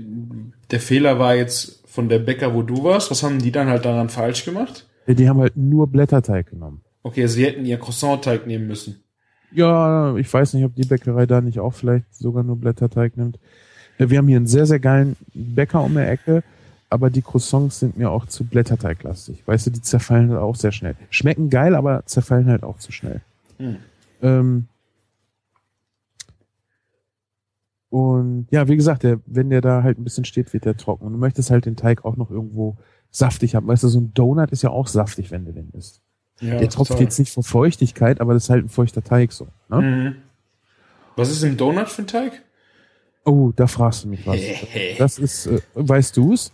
der Fehler war jetzt von der Bäcker, wo du warst. Was haben die dann halt daran falsch gemacht? Die haben halt nur Blätterteig genommen. Okay, also sie hätten ihr Croissant-Teig nehmen müssen. Ja, ich weiß nicht, ob die Bäckerei da nicht auch vielleicht sogar nur Blätterteig nimmt. Ja, Wir haben hier einen sehr, sehr geilen Bäcker um die Ecke, aber die Croissants sind mir auch zu Blätterteiglastig. Weißt du, die zerfallen halt auch sehr schnell. Schmecken geil, aber zerfallen halt auch zu schnell. Hm. Ähm und ja, wie gesagt, der, wenn der da halt ein bisschen steht, wird der trocken. Und du möchtest halt den Teig auch noch irgendwo saftig haben. Weißt du, so ein Donut ist ja auch saftig, wenn du den isst. Ja, der tropft total. jetzt nicht vor Feuchtigkeit, aber das ist halt ein feuchter Teig so. Ne? Mhm. Was ist im Donut für ein Teig? Oh, da fragst du mich was. Das ist, äh, weißt du's?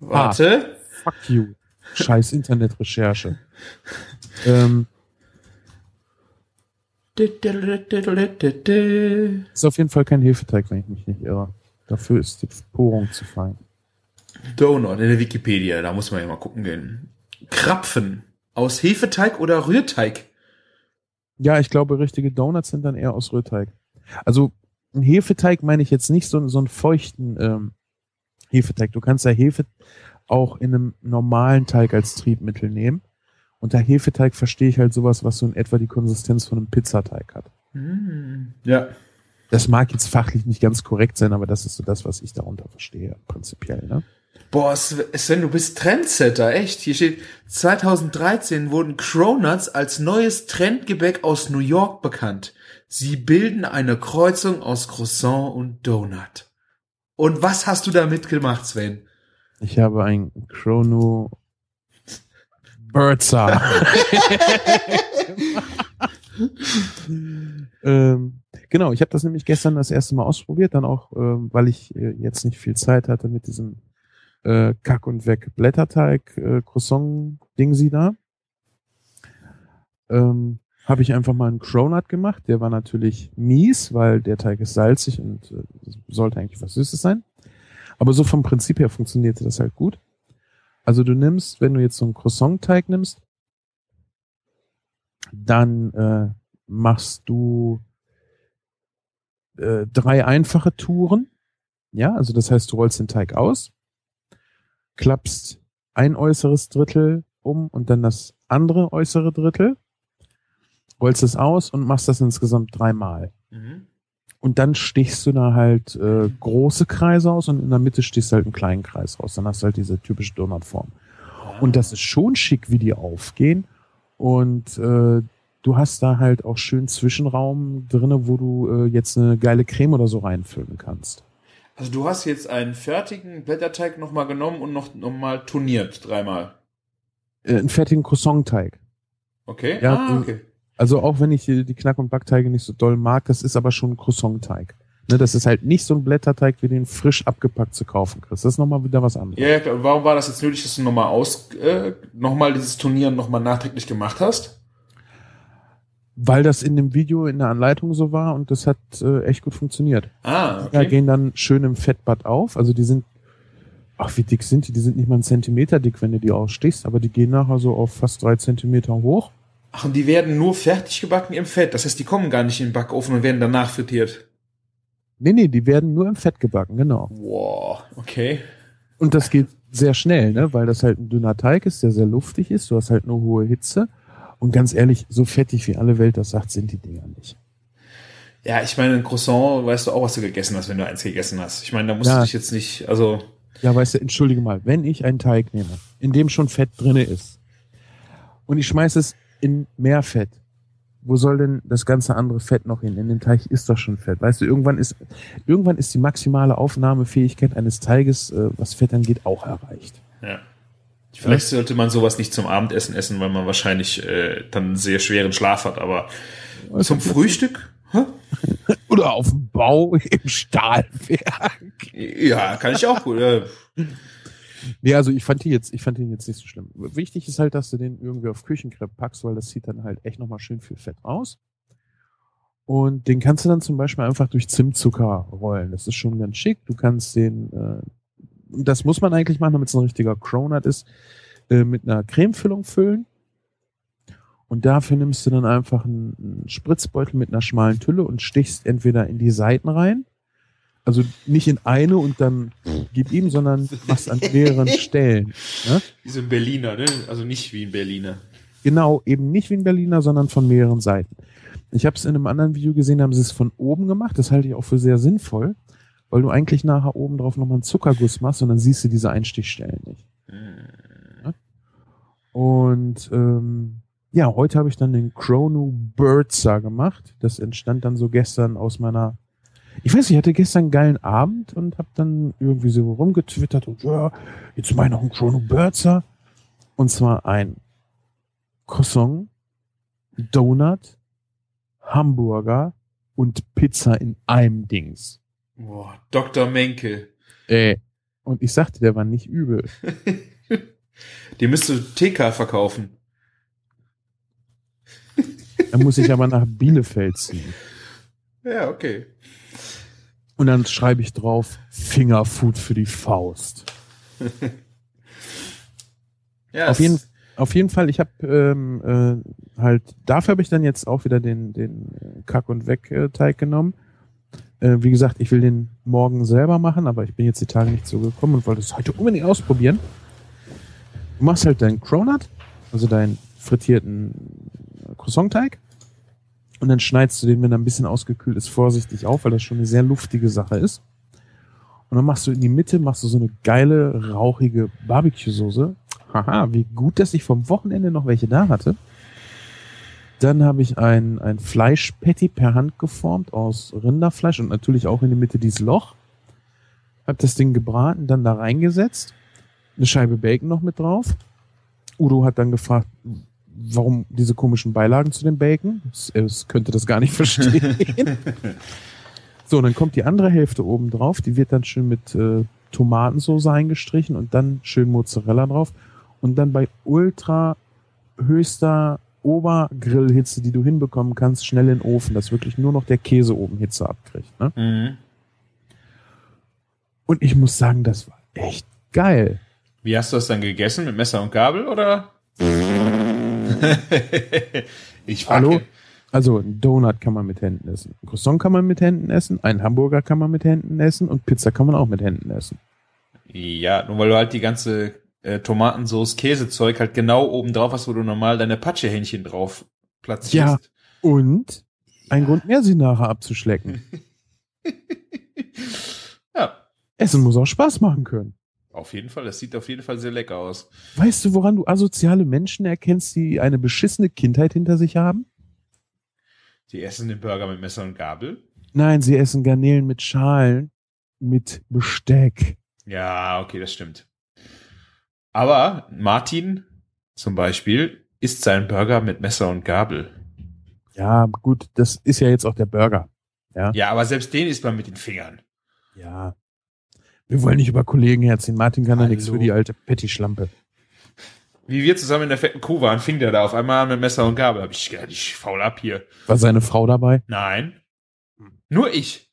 Warte. Fuck you. Scheiß Internetrecherche. ähm, Ist auf jeden Fall kein Hefeteig, wenn ich mich nicht irre. Dafür ist die Porung zu fein. Donut in der Wikipedia, da muss man ja mal gucken gehen. Krapfen. Aus Hefeteig oder Rührteig? Ja, ich glaube, richtige Donuts sind dann eher aus Rührteig. Also ein Hefeteig meine ich jetzt nicht so, so einen feuchten ähm, Hefeteig. Du kannst ja Hefe auch in einem normalen Teig als Triebmittel nehmen. Unter Hefeteig verstehe ich halt sowas, was so in etwa die Konsistenz von einem Pizzateig hat. Hm. Ja. Das mag jetzt fachlich nicht ganz korrekt sein, aber das ist so das, was ich darunter verstehe, prinzipiell. Ne? Boah, Sven, du bist Trendsetter, echt. Hier steht, 2013 wurden Cronuts als neues Trendgebäck aus New York bekannt. Sie bilden eine Kreuzung aus Croissant und Donut. Und was hast du damit gemacht, Sven? Ich habe ein Chrono Birdsar. ähm, genau, ich habe das nämlich gestern das erste Mal ausprobiert, dann auch, ähm, weil ich äh, jetzt nicht viel Zeit hatte mit diesem äh, Kack und Weg Blätterteig äh, Croissant Ding sie da. Ähm, habe ich einfach mal einen Cronut gemacht. Der war natürlich mies, weil der Teig ist salzig und äh, sollte eigentlich was Süßes sein. Aber so vom Prinzip her funktionierte das halt gut. Also du nimmst, wenn du jetzt so einen Croissant-Teig nimmst, dann äh, machst du äh, drei einfache Touren. Ja, also das heißt, du rollst den Teig aus, klappst ein äußeres Drittel um und dann das andere äußere Drittel, rollst es aus und machst das insgesamt dreimal. Mhm. Und dann stichst du da halt äh, große Kreise aus und in der Mitte stichst du halt einen kleinen Kreis raus. Dann hast du halt diese typische Donutform. Und das ist schon schick, wie die aufgehen. Und äh, du hast da halt auch schön Zwischenraum drinne, wo du äh, jetzt eine geile Creme oder so reinfüllen kannst. Also du hast jetzt einen fertigen Blätterteig nochmal genommen und noch, noch mal turniert, dreimal. Äh, einen fertigen Croissant-Teig. Okay. Ja, ah, okay. Also auch wenn ich die Knack- und Backteige nicht so doll mag, das ist aber schon ein Croissant-Teig. Ne, das ist halt nicht so ein Blätterteig, wie den frisch abgepackt zu kaufen kriegst. Das ist nochmal wieder was anderes. Ja, ja. Warum war das jetzt nötig, dass du nochmal aus, äh, nochmal dieses Turnieren nochmal nachträglich gemacht hast? Weil das in dem Video in der Anleitung so war und das hat äh, echt gut funktioniert. Ah, okay. Die gehen dann schön im Fettbad auf. Also die sind, ach wie dick sind die? Die sind nicht mal einen Zentimeter dick, wenn du die ausstichst, aber die gehen nachher so auf fast drei Zentimeter hoch. Ach, und die werden nur fertig gebacken im Fett. Das heißt, die kommen gar nicht in den Backofen und werden danach frittiert. Nee, nee, die werden nur im Fett gebacken, genau. Wow, okay. Und das geht sehr schnell, ne? weil das halt ein dünner Teig ist, der sehr luftig ist. Du hast halt eine hohe Hitze. Und ganz ehrlich, so fettig wie alle Welt das sagt, sind die Dinger nicht. Ja, ich meine, ein Croissant, weißt du auch, was du gegessen hast, wenn du eins gegessen hast. Ich meine, da musst ja. du dich jetzt nicht, also. Ja, weißt du, entschuldige mal, wenn ich einen Teig nehme, in dem schon Fett drinne ist, und ich schmeiße es in mehr Fett, wo soll denn das ganze andere Fett noch hin? In dem Teig ist doch schon Fett. Weißt du, irgendwann ist, irgendwann ist die maximale Aufnahmefähigkeit eines Teiges, äh, was Fett angeht, auch erreicht. Ja. Vielleicht sollte man sowas nicht zum Abendessen essen, weil man wahrscheinlich äh, dann einen sehr schweren Schlaf hat, aber also zum Frühstück? Oder auf dem Bau im Stahlwerk. Ja, kann ich auch gut. Nee, also ich fand die jetzt, ich fand den jetzt nicht so schlimm. Wichtig ist halt, dass du den irgendwie auf Küchenkrepp packst, weil das sieht dann halt echt nochmal schön viel Fett aus. Und den kannst du dann zum Beispiel einfach durch Zimtzucker rollen. Das ist schon ganz schick. Du kannst den, äh, das muss man eigentlich machen, damit es ein richtiger Cronut ist, äh, mit einer Cremefüllung füllen. Und dafür nimmst du dann einfach einen, einen Spritzbeutel mit einer schmalen Tülle und stichst entweder in die Seiten rein also nicht in eine und dann gib ihm, sondern machst an mehreren Stellen. Ne? Wie so ein Berliner, ne? Also nicht wie ein Berliner. Genau, eben nicht wie ein Berliner, sondern von mehreren Seiten. Ich habe es in einem anderen Video gesehen, haben sie es von oben gemacht. Das halte ich auch für sehr sinnvoll, weil du eigentlich nachher oben drauf nochmal einen Zuckerguss machst und dann siehst du diese Einstichstellen nicht. Mhm. Und ähm, ja, heute habe ich dann den Chrono Birdser gemacht. Das entstand dann so gestern aus meiner ich weiß, ich hatte gestern einen geilen Abend und habe dann irgendwie so rumgetwittert und ja, jetzt mache ich noch einen Chrono Birzer. Und zwar ein Croissant, Donut, Hamburger und Pizza in einem Dings. Boah, Dr. Menke. Äh, und ich sagte, der war nicht übel. Die müsste TK verkaufen. Dann muss ich aber nach Bielefeld ziehen. Ja, okay. Und dann schreibe ich drauf Fingerfood für die Faust. Ja, Auf jeden, auf jeden Fall, ich habe ähm, äh, halt, dafür habe ich dann jetzt auch wieder den, den äh, Kack- und Weg-Teig genommen. Äh, wie gesagt, ich will den morgen selber machen, aber ich bin jetzt die Tage nicht so gekommen und wollte es heute unbedingt ausprobieren. Du machst halt deinen Cronut, also deinen frittierten Croissant-Teig. Und dann schneidest du den, wenn er ein bisschen ausgekühlt ist, vorsichtig auf, weil das schon eine sehr luftige Sache ist. Und dann machst du in die Mitte, machst du so eine geile, rauchige Barbecue-Soße. Haha, wie gut, dass ich vom Wochenende noch welche da hatte. Dann habe ich ein, ein Fleischpatty per Hand geformt aus Rinderfleisch und natürlich auch in die Mitte dieses Loch. Hab das Ding gebraten, dann da reingesetzt. Eine Scheibe Bacon noch mit drauf. Udo hat dann gefragt, warum diese komischen Beilagen zu dem Bacon. Es, könnte das gar nicht verstehen. so, und dann kommt die andere Hälfte oben drauf. Die wird dann schön mit äh, Tomatensauce eingestrichen und dann schön Mozzarella drauf. Und dann bei ultra höchster Obergrillhitze, die du hinbekommen kannst, schnell in den Ofen, dass wirklich nur noch der Käse oben Hitze abkriegt. Ne? Mhm. Und ich muss sagen, das war echt geil. Wie hast du das dann gegessen? Mit Messer und Gabel oder? ich frag Hallo? ja- Also ein Donut kann man mit Händen essen. Ein Croissant kann man mit Händen essen. Ein Hamburger kann man mit Händen essen. Und Pizza kann man auch mit Händen essen. Ja, nur weil du halt die ganze äh, Tomatensauce, Käsezeug halt genau oben drauf hast, wo du normal deine Patschehähnchen drauf platzierst. Ja. Und ein Grund mehr, sie nachher abzuschlecken. Ja, Essen muss auch Spaß machen können. Auf jeden Fall. Das sieht auf jeden Fall sehr lecker aus. Weißt du, woran du asoziale Menschen erkennst, die eine beschissene Kindheit hinter sich haben? Die essen den Burger mit Messer und Gabel. Nein, sie essen Garnelen mit Schalen, mit Besteck. Ja, okay, das stimmt. Aber Martin zum Beispiel isst seinen Burger mit Messer und Gabel. Ja, gut, das ist ja jetzt auch der Burger. Ja, aber selbst den isst man mit den Fingern. Ja. Wir wollen nicht über Kollegen herziehen. Martin kann da nichts für die alte Petty-Schlampe. Wie wir zusammen in der fetten Kuh waren, fing der da auf einmal an mit Messer und Gabel. Hab ich gedacht, ich faul ab hier. War seine Frau dabei? Nein. Nur ich.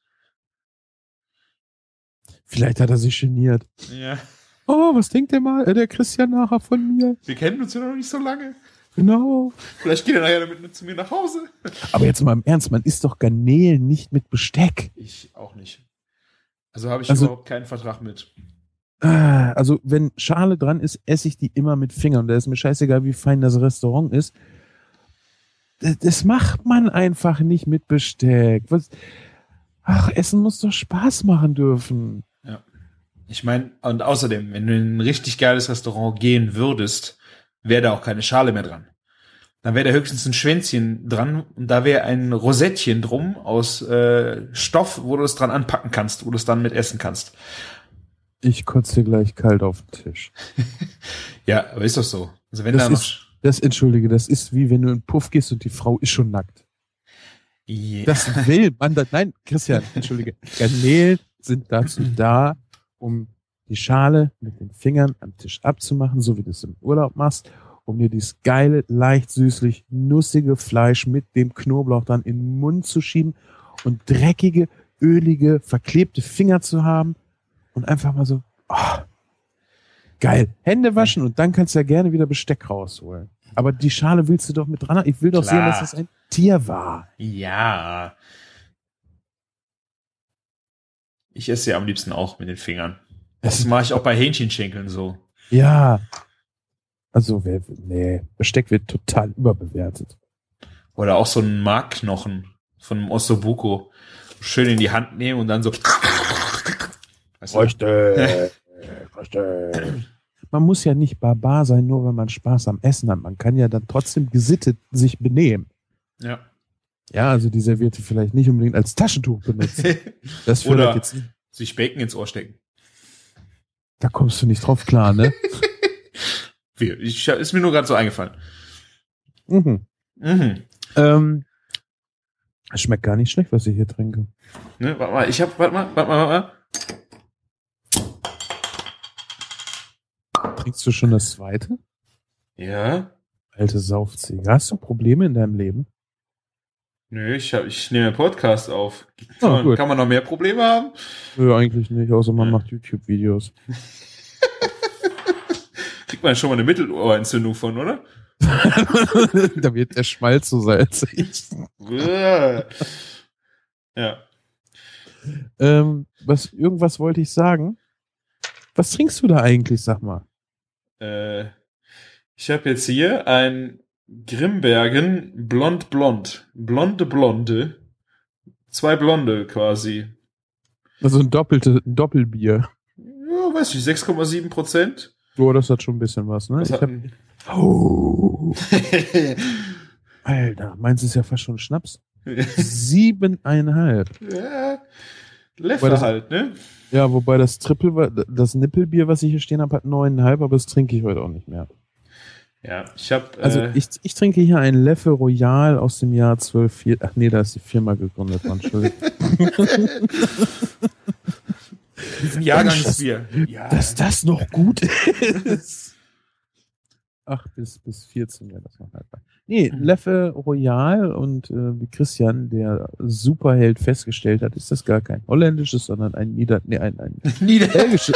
Vielleicht hat er sich geniert. Ja. Oh, was denkt der mal? Äh, Der Christian nachher von mir. Wir kennen uns ja noch nicht so lange. Genau. Vielleicht geht er nachher damit zu mir nach Hause. Aber jetzt mal im Ernst, man isst doch Garnelen nicht mit Besteck. Ich auch nicht. Also habe ich Also- überhaupt keinen Vertrag mit. Ah, Also, wenn Schale dran ist, esse ich die immer mit Fingern. Da ist mir scheißegal, wie fein das Restaurant ist. Das, macht man einfach nicht mit Besteck. Was? Ach, Essen muss doch Spaß machen dürfen. Ich meine, und außerdem, wenn du in ein richtig geiles Restaurant gehen würdest, wäre da auch keine Schale mehr dran. Dann wäre da höchstens ein Schwänzchen dran und da wäre ein Rosettchen drum aus äh, Stoff, wo du es dran anpacken kannst, wo du es dann mit essen kannst. Ich kotze dir gleich kalt auf den Tisch. Ja, aber ist doch so. Also wenn Das da noch ist- Das, entschuldige, das ist wie wenn du in den Puff gehst und die Frau ist schon nackt. Ja. Das will man das. Nein, Christian, entschuldige. Garnelen sind dazu da, um die Schale mit den Fingern am Tisch abzumachen, so wie du es im Urlaub machst, um dir dieses geile, leicht süßlich, nussige Fleisch mit dem Knoblauch dann in den Mund zu schieben und dreckige, ölige, verklebte Finger zu haben und einfach mal so, ah, geil. Hände waschen und dann kannst du ja gerne wieder Besteck rausholen. Aber die Schale willst du doch mit dran. haben. Ich will doch Klar. sehen, dass es ein Tier war. ja. Ich esse ja am liebsten auch mit den Fingern. Das mache ich auch bei Hähnchenschenkeln so. Ja. Also, wer, nee, Besteck wird total überbewertet. Oder auch so ein Markknochen von einem Ossobuco. Schön in die Hand nehmen und dann so. Weißt du? Früchte. Früchte. Man muss ja nicht barbar sein, nur wenn man Spaß am Essen hat. Man kann ja dann trotzdem gesittet sich benehmen. Ja. Ja, also die Serviette vielleicht nicht unbedingt als Taschentuch benutzen. Das Oder- jetzt, Sich Bacon ins Ohr stecken. da kommst du nicht drauf klar, ne? Ich, ist mir nur gerade so eingefallen. mhm. Mhm. ähm, es schmeckt gar nicht schlecht, was ich hier trinke. Ne, warte mal, ich hab, warte mal, warte mal, warte mal. Trinkst du schon das zweite? Ja. Alte Saufziege. Hast du Probleme in deinem Leben? Nö, ich, hab, ich nehme einen Podcast auf. Ah, Kann, man, gut. kann man noch mehr Probleme haben? Nö, eigentlich nicht, außer man Ja. macht YouTube-Videos. Kriegt man schon mal eine Mittelohrentzündung von, oder? da wird der Schmalz so salzig. Ja. Ähm, was, irgendwas wollte ich sagen. Was trinkst du da eigentlich, sag mal? Äh, ich habe jetzt hier ein Grimbergen Blond Blond. Blonde Blonde. Zwei Blonde quasi. Also ein doppelte, ein Doppelbier. Ja, weiß ich, 6,7 Prozent. Oh, das hat schon ein bisschen was, ne? Was Ich hab, oh, Alter, meins ist ja fast schon Schnaps. Siebeneinhalb. ja, Leffe das- halt, ne? Ja, wobei das Triple, das Nippelbier, was ich hier stehen habe, hat neuneinhalb, aber das trinke ich heute auch nicht mehr. Ja, ich habe Also äh, ich, ich trinke hier ein Leffe Royal aus dem Jahr 12, ach nee, da ist die Firma gegründet worden, Entschuldigung. ein Jahrgangsbier. Ja, Dass das noch gut ist. Ach, bis, bis 14 wäre das noch haltbar. Nee, Mhm. Leffe Royal und äh, wie Christian, der Superheld, festgestellt hat, ist das gar kein holländisches, sondern ein Nieder... Nee, ein, ein belgisches.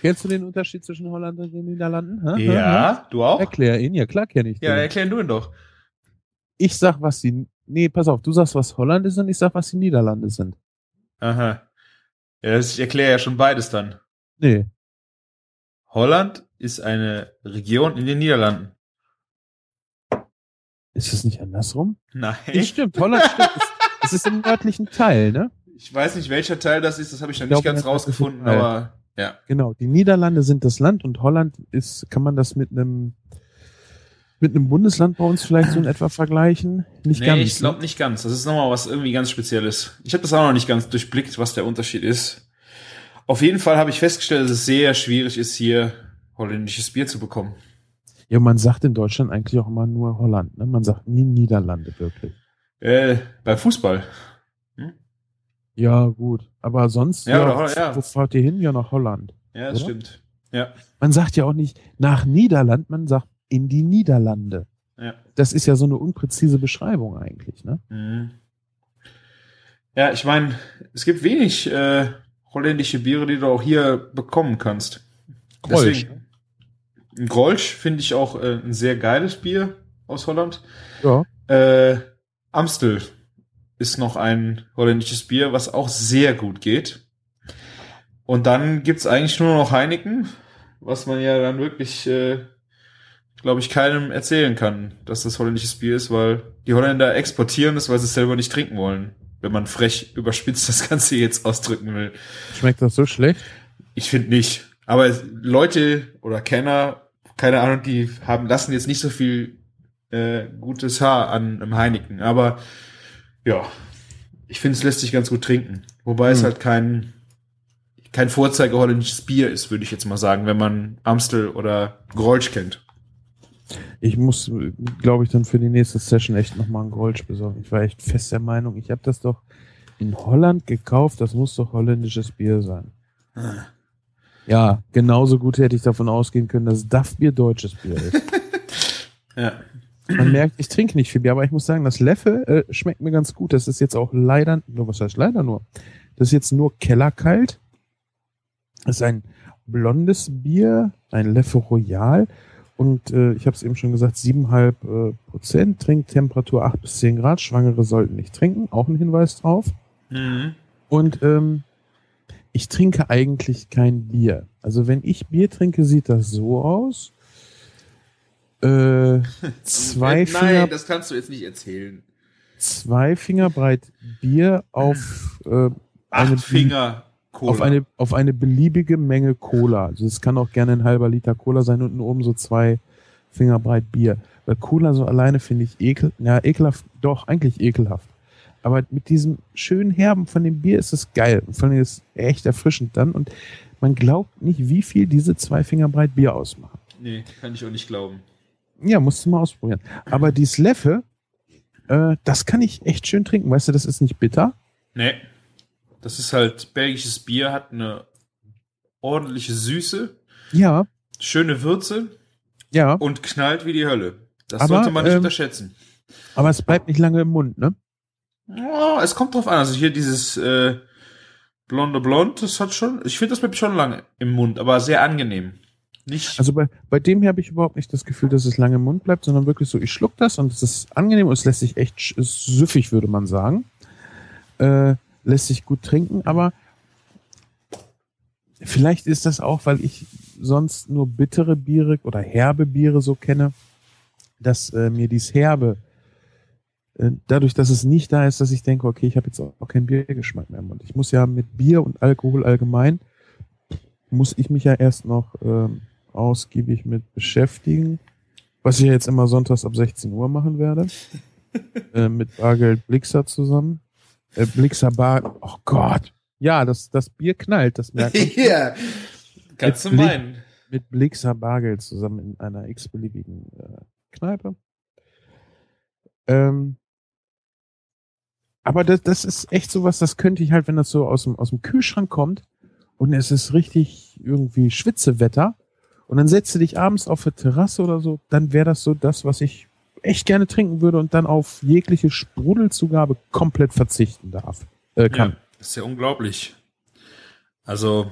Kennst du den Unterschied zwischen Holland und den Niederlanden? Hä? ja, du auch? Erklär ihn, ja klar kenne ich den. Ja, erklär du ihn doch. ich sag, was die... Nee, pass auf, du sagst, was Holland ist und ich sag, was die Niederlande sind. Aha. Ja, das- ich erkläre ja schon beides dann. Nee. Holland ist eine Region in den Niederlanden. Ist es nicht andersrum? Nein. Nee, stimmt, Holland stimmt. Es, es ist im nördlichen Teil, ne? Ich weiß nicht, welcher Teil das ist, das habe ich noch Ich nicht ganz rausgefunden, aber ja. Genau. Die Niederlande sind das Land und Holland ist, kann man das mit einem mit einem Bundesland bei uns vielleicht so in etwa vergleichen? Nicht nee, ganz. ich glaube nicht ganz. Das ist nochmal was irgendwie ganz Spezielles. Ich habe das auch noch nicht ganz durchblickt, was der Unterschied ist. Auf jeden Fall habe ich festgestellt, dass es sehr schwierig ist, hier holländisches Bier zu bekommen. Ja, man sagt in Deutschland eigentlich auch immer nur Holland, ne? Man sagt nie Niederlande wirklich. Äh, beim Fußball. Ja, gut. Aber sonst, Ja, ja, oder ja. wo fahrt ihr hin? Ja, nach Holland. Ja, das Oder? stimmt. Ja, Man sagt ja auch nicht nach Niederland, man sagt in die Niederlande. ja. Das ist ja so eine unpräzise Beschreibung eigentlich, ne? Mhm. Ja, ich meine, es gibt wenig äh, holländische Biere, die du auch hier bekommen kannst. Grolsch. Deswegen, Grolsch finde ich auch äh, ein sehr geiles Bier aus Holland. Ja. Äh, Amstel ist noch ein holländisches Bier, was auch sehr gut geht. Und dann gibt's eigentlich nur noch Heineken, was man ja dann wirklich, äh, glaube ich, keinem erzählen kann, dass das holländisches Bier ist, weil die Holländer exportieren es, weil sie es selber nicht trinken wollen. Wenn man frech überspitzt das Ganze jetzt ausdrücken will. Schmeckt das so schlecht? Ich finde nicht. Aber es- Leute oder Kenner, keine Ahnung, die haben lassen jetzt nicht so viel äh, gutes Haar an einem Heineken. Aber ja, ich finde, es lässt sich ganz gut trinken. Wobei es Hm. halt kein kein Vorzeige holländisches Bier ist, würde ich jetzt mal sagen, wenn man Amstel oder Grolsch kennt. Ich muss, glaube ich, dann für die nächste Session echt nochmal einen Grolsch besorgen. Ich war echt fest der Meinung, ich habe das doch in Holland gekauft, das muss doch holländisches Bier sein. Ja, genauso gut hätte ich davon ausgehen können, dass DAF-Bier deutsches Bier ist. Ja. Man merkt, ich trinke nicht viel Bier, aber ich muss sagen, das Leffe äh, schmeckt mir ganz gut. Das ist jetzt auch leider, nur was heißt leider nur? Das ist jetzt nur kellerkalt. Das ist ein blondes Bier, ein Leffe Royal. Und äh, ich habe es eben schon gesagt, 7,5 äh, Prozent, Trinktemperatur 8 bis 10 Grad. Schwangere sollten nicht trinken, auch ein Hinweis drauf. Mhm. Und ähm, ich trinke eigentlich kein Bier. Also wenn ich Bier trinke, sieht das so aus. Äh, zwei, Finger, Nein, das kannst du jetzt nicht erzählen. zwei Finger breit Bier auf, äh, eine, Acht Finger Cola. auf, eine, auf eine beliebige Menge Cola. Also es kann auch gerne ein halber Liter Cola sein und nur oben so zwei Finger breit Bier. Weil Cola so alleine finde ich ekel, ja, ekelhaft, doch, eigentlich ekelhaft. Aber mit diesem schönen Herben von dem Bier ist es geil. Und vor allem ist es echt erfrischend dann. Und man glaubt nicht, wie viel diese zwei Finger breit Bier ausmachen. Nee, kann ich auch nicht glauben. Ja, musst du mal ausprobieren. Aber die Leffe, äh, das kann ich echt schön trinken. Weißt du, das ist nicht bitter. Nee. Das ist halt belgisches Bier, hat eine ordentliche Süße, Ja, schöne Würze ja. und knallt wie die Hölle. Das Aber, sollte man nicht ähm, unterschätzen. Aber es bleibt nicht lange im Mund, ne? Ja, es kommt drauf an. Also hier dieses äh, blonde Blond, das hat schon, ich finde, das bleibt schon lange im Mund, aber sehr angenehm. Nicht. Also bei, bei dem hier habe ich überhaupt nicht das Gefühl, dass es lange im Mund bleibt, sondern wirklich so, ich schluck das und es ist angenehm und es lässt sich echt süffig, würde man sagen. Äh, lässt sich gut trinken, aber vielleicht ist das auch, weil ich sonst nur bittere Biere oder herbe Biere so kenne, dass äh, mir dies herbe äh, dadurch, dass es nicht da ist, dass ich denke, okay, ich habe jetzt auch keinen Biergeschmack mehr im Mund. Ich muss ja mit Bier und Alkohol allgemein, muss ich mich ja erst noch ähm, ausgiebig mit beschäftigen, was ich ja jetzt immer sonntags ab 16 Uhr machen werde. äh, mit Bargeld Blixer zusammen. Äh, Blixer Bar, oh Gott. Ja, das, das Bier knallt, das merkt man. Ja, kannst du meinen. mit Blixer Bargeld zusammen in einer x-beliebigen äh, Kneipe. Ähm, aber das, das ist echt sowas, das könnte ich halt, wenn das so aus dem, aus dem Kühlschrank kommt und es ist richtig irgendwie Schwitzewetter und dann setzt du dich abends auf der Terrasse oder so, dann wäre das so das, was ich echt gerne trinken würde und dann auf jegliche Sprudelzugabe komplett verzichten darf. Äh, kann. Ja, das ist ja unglaublich. Also,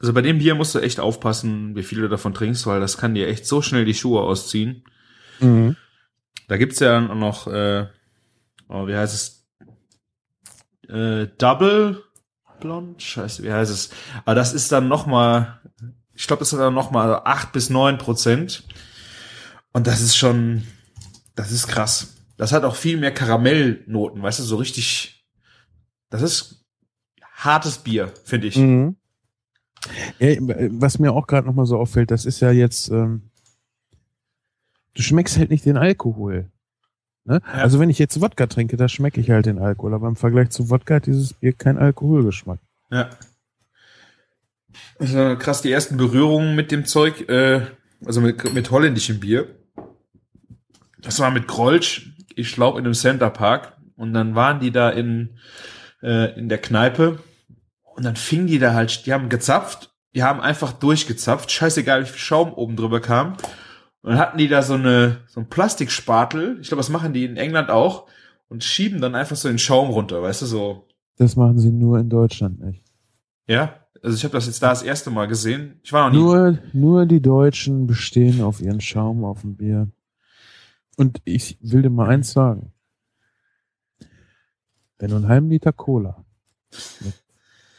also bei dem Bier musst du echt aufpassen, wie viel du davon trinkst, weil das kann dir echt so schnell die Schuhe ausziehen. Mhm. Da gibt's ja noch, äh, oh, wie heißt es? Äh, Double Blond? Scheiße, wie heißt es? Aber das ist dann noch mal, ich glaube, das hat dann noch mal acht bis neun Prozent. Und das ist schon, das ist krass. Das hat auch viel mehr Karamellnoten, weißt du, so richtig, das ist hartes Bier, finde ich. Mhm. Ja, was mir auch gerade nochmal so auffällt, das ist ja jetzt, ähm, du schmeckst halt nicht den Alkohol. Ne? Ja. Also wenn ich jetzt Wodka trinke, da schmecke ich halt den Alkohol, aber im Vergleich zu Wodka hat dieses Bier keinen Alkoholgeschmack. Ja. Also krass, die ersten Berührungen mit dem Zeug, äh, also mit, mit holländischem Bier. Das war mit Grolsch, ich glaube in einem Center Park. Und dann waren die da in, äh, in der Kneipe. Und dann fingen die da halt, die haben gezapft, die haben einfach durchgezapft, scheißegal wie viel Schaum oben drüber kam. Und dann hatten die da so eine, so ein Plastikspatel, ich glaube, das machen die in England auch, und schieben dann einfach so den Schaum runter, weißt du, so, Das machen sie nur in Deutschland nicht. ja, also ich habe das jetzt da das erste Mal gesehen. Ich war noch nie. Nur, nur die Deutschen bestehen auf ihren Schaum auf dem Bier. Und ich will dir mal eins sagen. Wenn du einen halben Liter Cola mit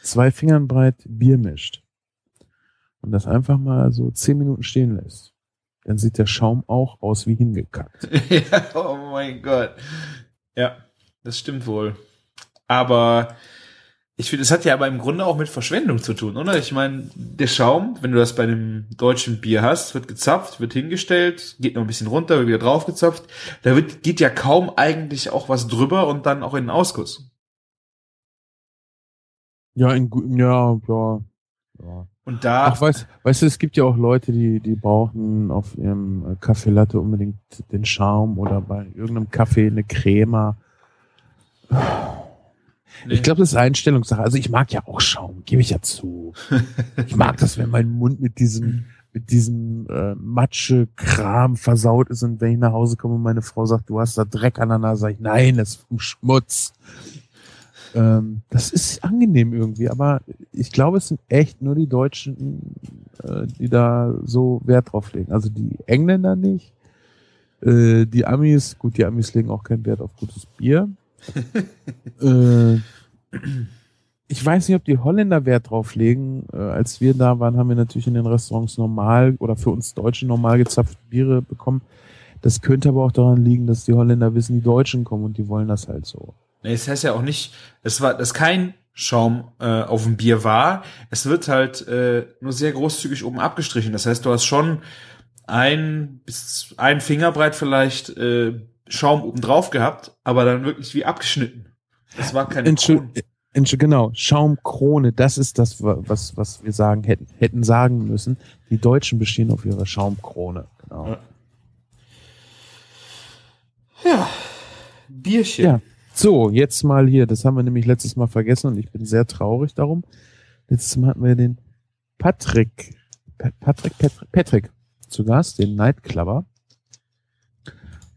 zwei Fingern breit Bier mischt und das einfach mal so zehn Minuten stehen lässt, dann sieht der Schaum auch aus wie hingekackt. ja, oh mein Gott. Ja, das stimmt wohl. Aber ich finde, es hat ja aber im Grunde auch mit Verschwendung zu tun, oder? Ich meine, der Schaum, wenn du das bei einem deutschen Bier hast, wird gezapft, wird hingestellt, geht noch ein bisschen runter, wird wieder draufgezapft. Da wird, geht ja kaum eigentlich auch was drüber und dann auch in den Ausguss. Ja, in, ja, ja, ja. Und da, Ach, weißt, weißt du, es gibt ja auch Leute, die, die brauchen auf ihrem äh, Kaffee Latte unbedingt den Schaum oder bei irgendeinem Kaffee eine Crema. Nee. Ich glaube, das ist Einstellungssache. Also ich mag ja auch Schaum, gebe ich ja zu. Ich mag das, wenn mein Mund mit diesem, mit diesem äh, Matsche-Kram versaut ist und wenn ich nach Hause komme und meine Frau sagt, du hast da Dreck an der Nase, sag ich, nein, das ist vom Schmutz. Ähm, das ist angenehm irgendwie, aber ich glaube, es sind echt nur die Deutschen, äh, die da so Wert drauf legen. Also die Engländer nicht. Äh, die Amis, gut, die Amis legen auch keinen Wert auf gutes Bier. äh, ich weiß nicht, ob die Holländer Wert drauf legen. Äh, als wir da waren, haben wir natürlich in den Restaurants normal oder für uns Deutsche normal gezapfte Biere bekommen. Das könnte aber auch daran liegen, dass die Holländer wissen, die Deutschen kommen und die wollen das halt so. Nee, es heißt ja auch nicht, es war, dass kein Schaum äh, auf dem Bier war. Es wird halt äh, nur sehr großzügig oben abgestrichen. Das heißt, du hast schon ein bis ein Fingerbreit vielleicht äh, Schaum oben drauf gehabt, aber dann wirklich wie abgeschnitten. Das war kein Entschuld, Kron- Entschuld, genau, Schaumkrone, das ist das, wa- was, was wir sagen hätten, hätten sagen müssen. Die Deutschen bestehen auf ihrer Schaumkrone. Genau. Ja. Ja, Bierchen. Ja. So, jetzt mal hier, das haben wir nämlich letztes Mal vergessen und ich bin sehr traurig darum. Letztes Mal hatten wir den Patrick, Pa- Patrick, Patrick, Patrick zu Gast, den Nightclubber.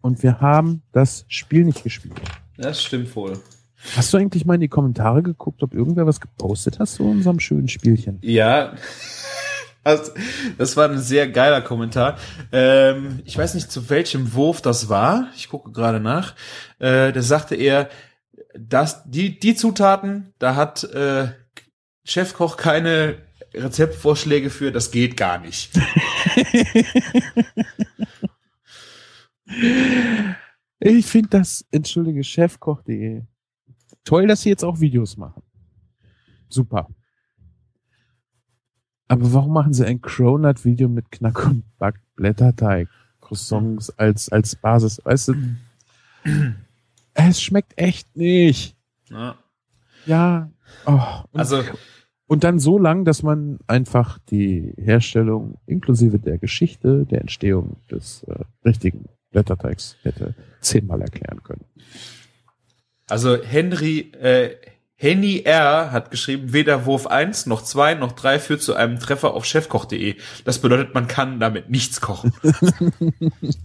Und wir haben das Spiel nicht gespielt. Das stimmt wohl. Hast du eigentlich mal in die Kommentare geguckt, ob irgendwer was gepostet hat zu unserem schönen Spielchen? Ja. Das, war ein sehr geiler Kommentar. Ähm, ich weiß nicht, zu welchem Wurf das war. Ich gucke gerade nach. Äh, da sagte er, dass die, die Zutaten, da hat äh, Chefkoch keine Rezeptvorschläge für, das geht gar nicht. ich finde das, entschuldige, chefkoch.de. Toll, dass sie jetzt auch Videos machen. Super. Aber warum machen sie ein Cronut-Video mit Knack und Back Blätterteig, Croissants als, als Basis? Weißt du, es schmeckt echt nicht. Ja. Ja. Oh, und, Also, und dann so lang, dass man einfach die Herstellung inklusive der Geschichte, der Entstehung des äh, richtigen Blätterteigs hätte zehnmal erklären können. also Henry, äh, Henny R. hat geschrieben, weder Wurf 1 noch 2 noch 3 führt zu einem Treffer auf chefkoch.de. Das bedeutet, man kann damit nichts kochen.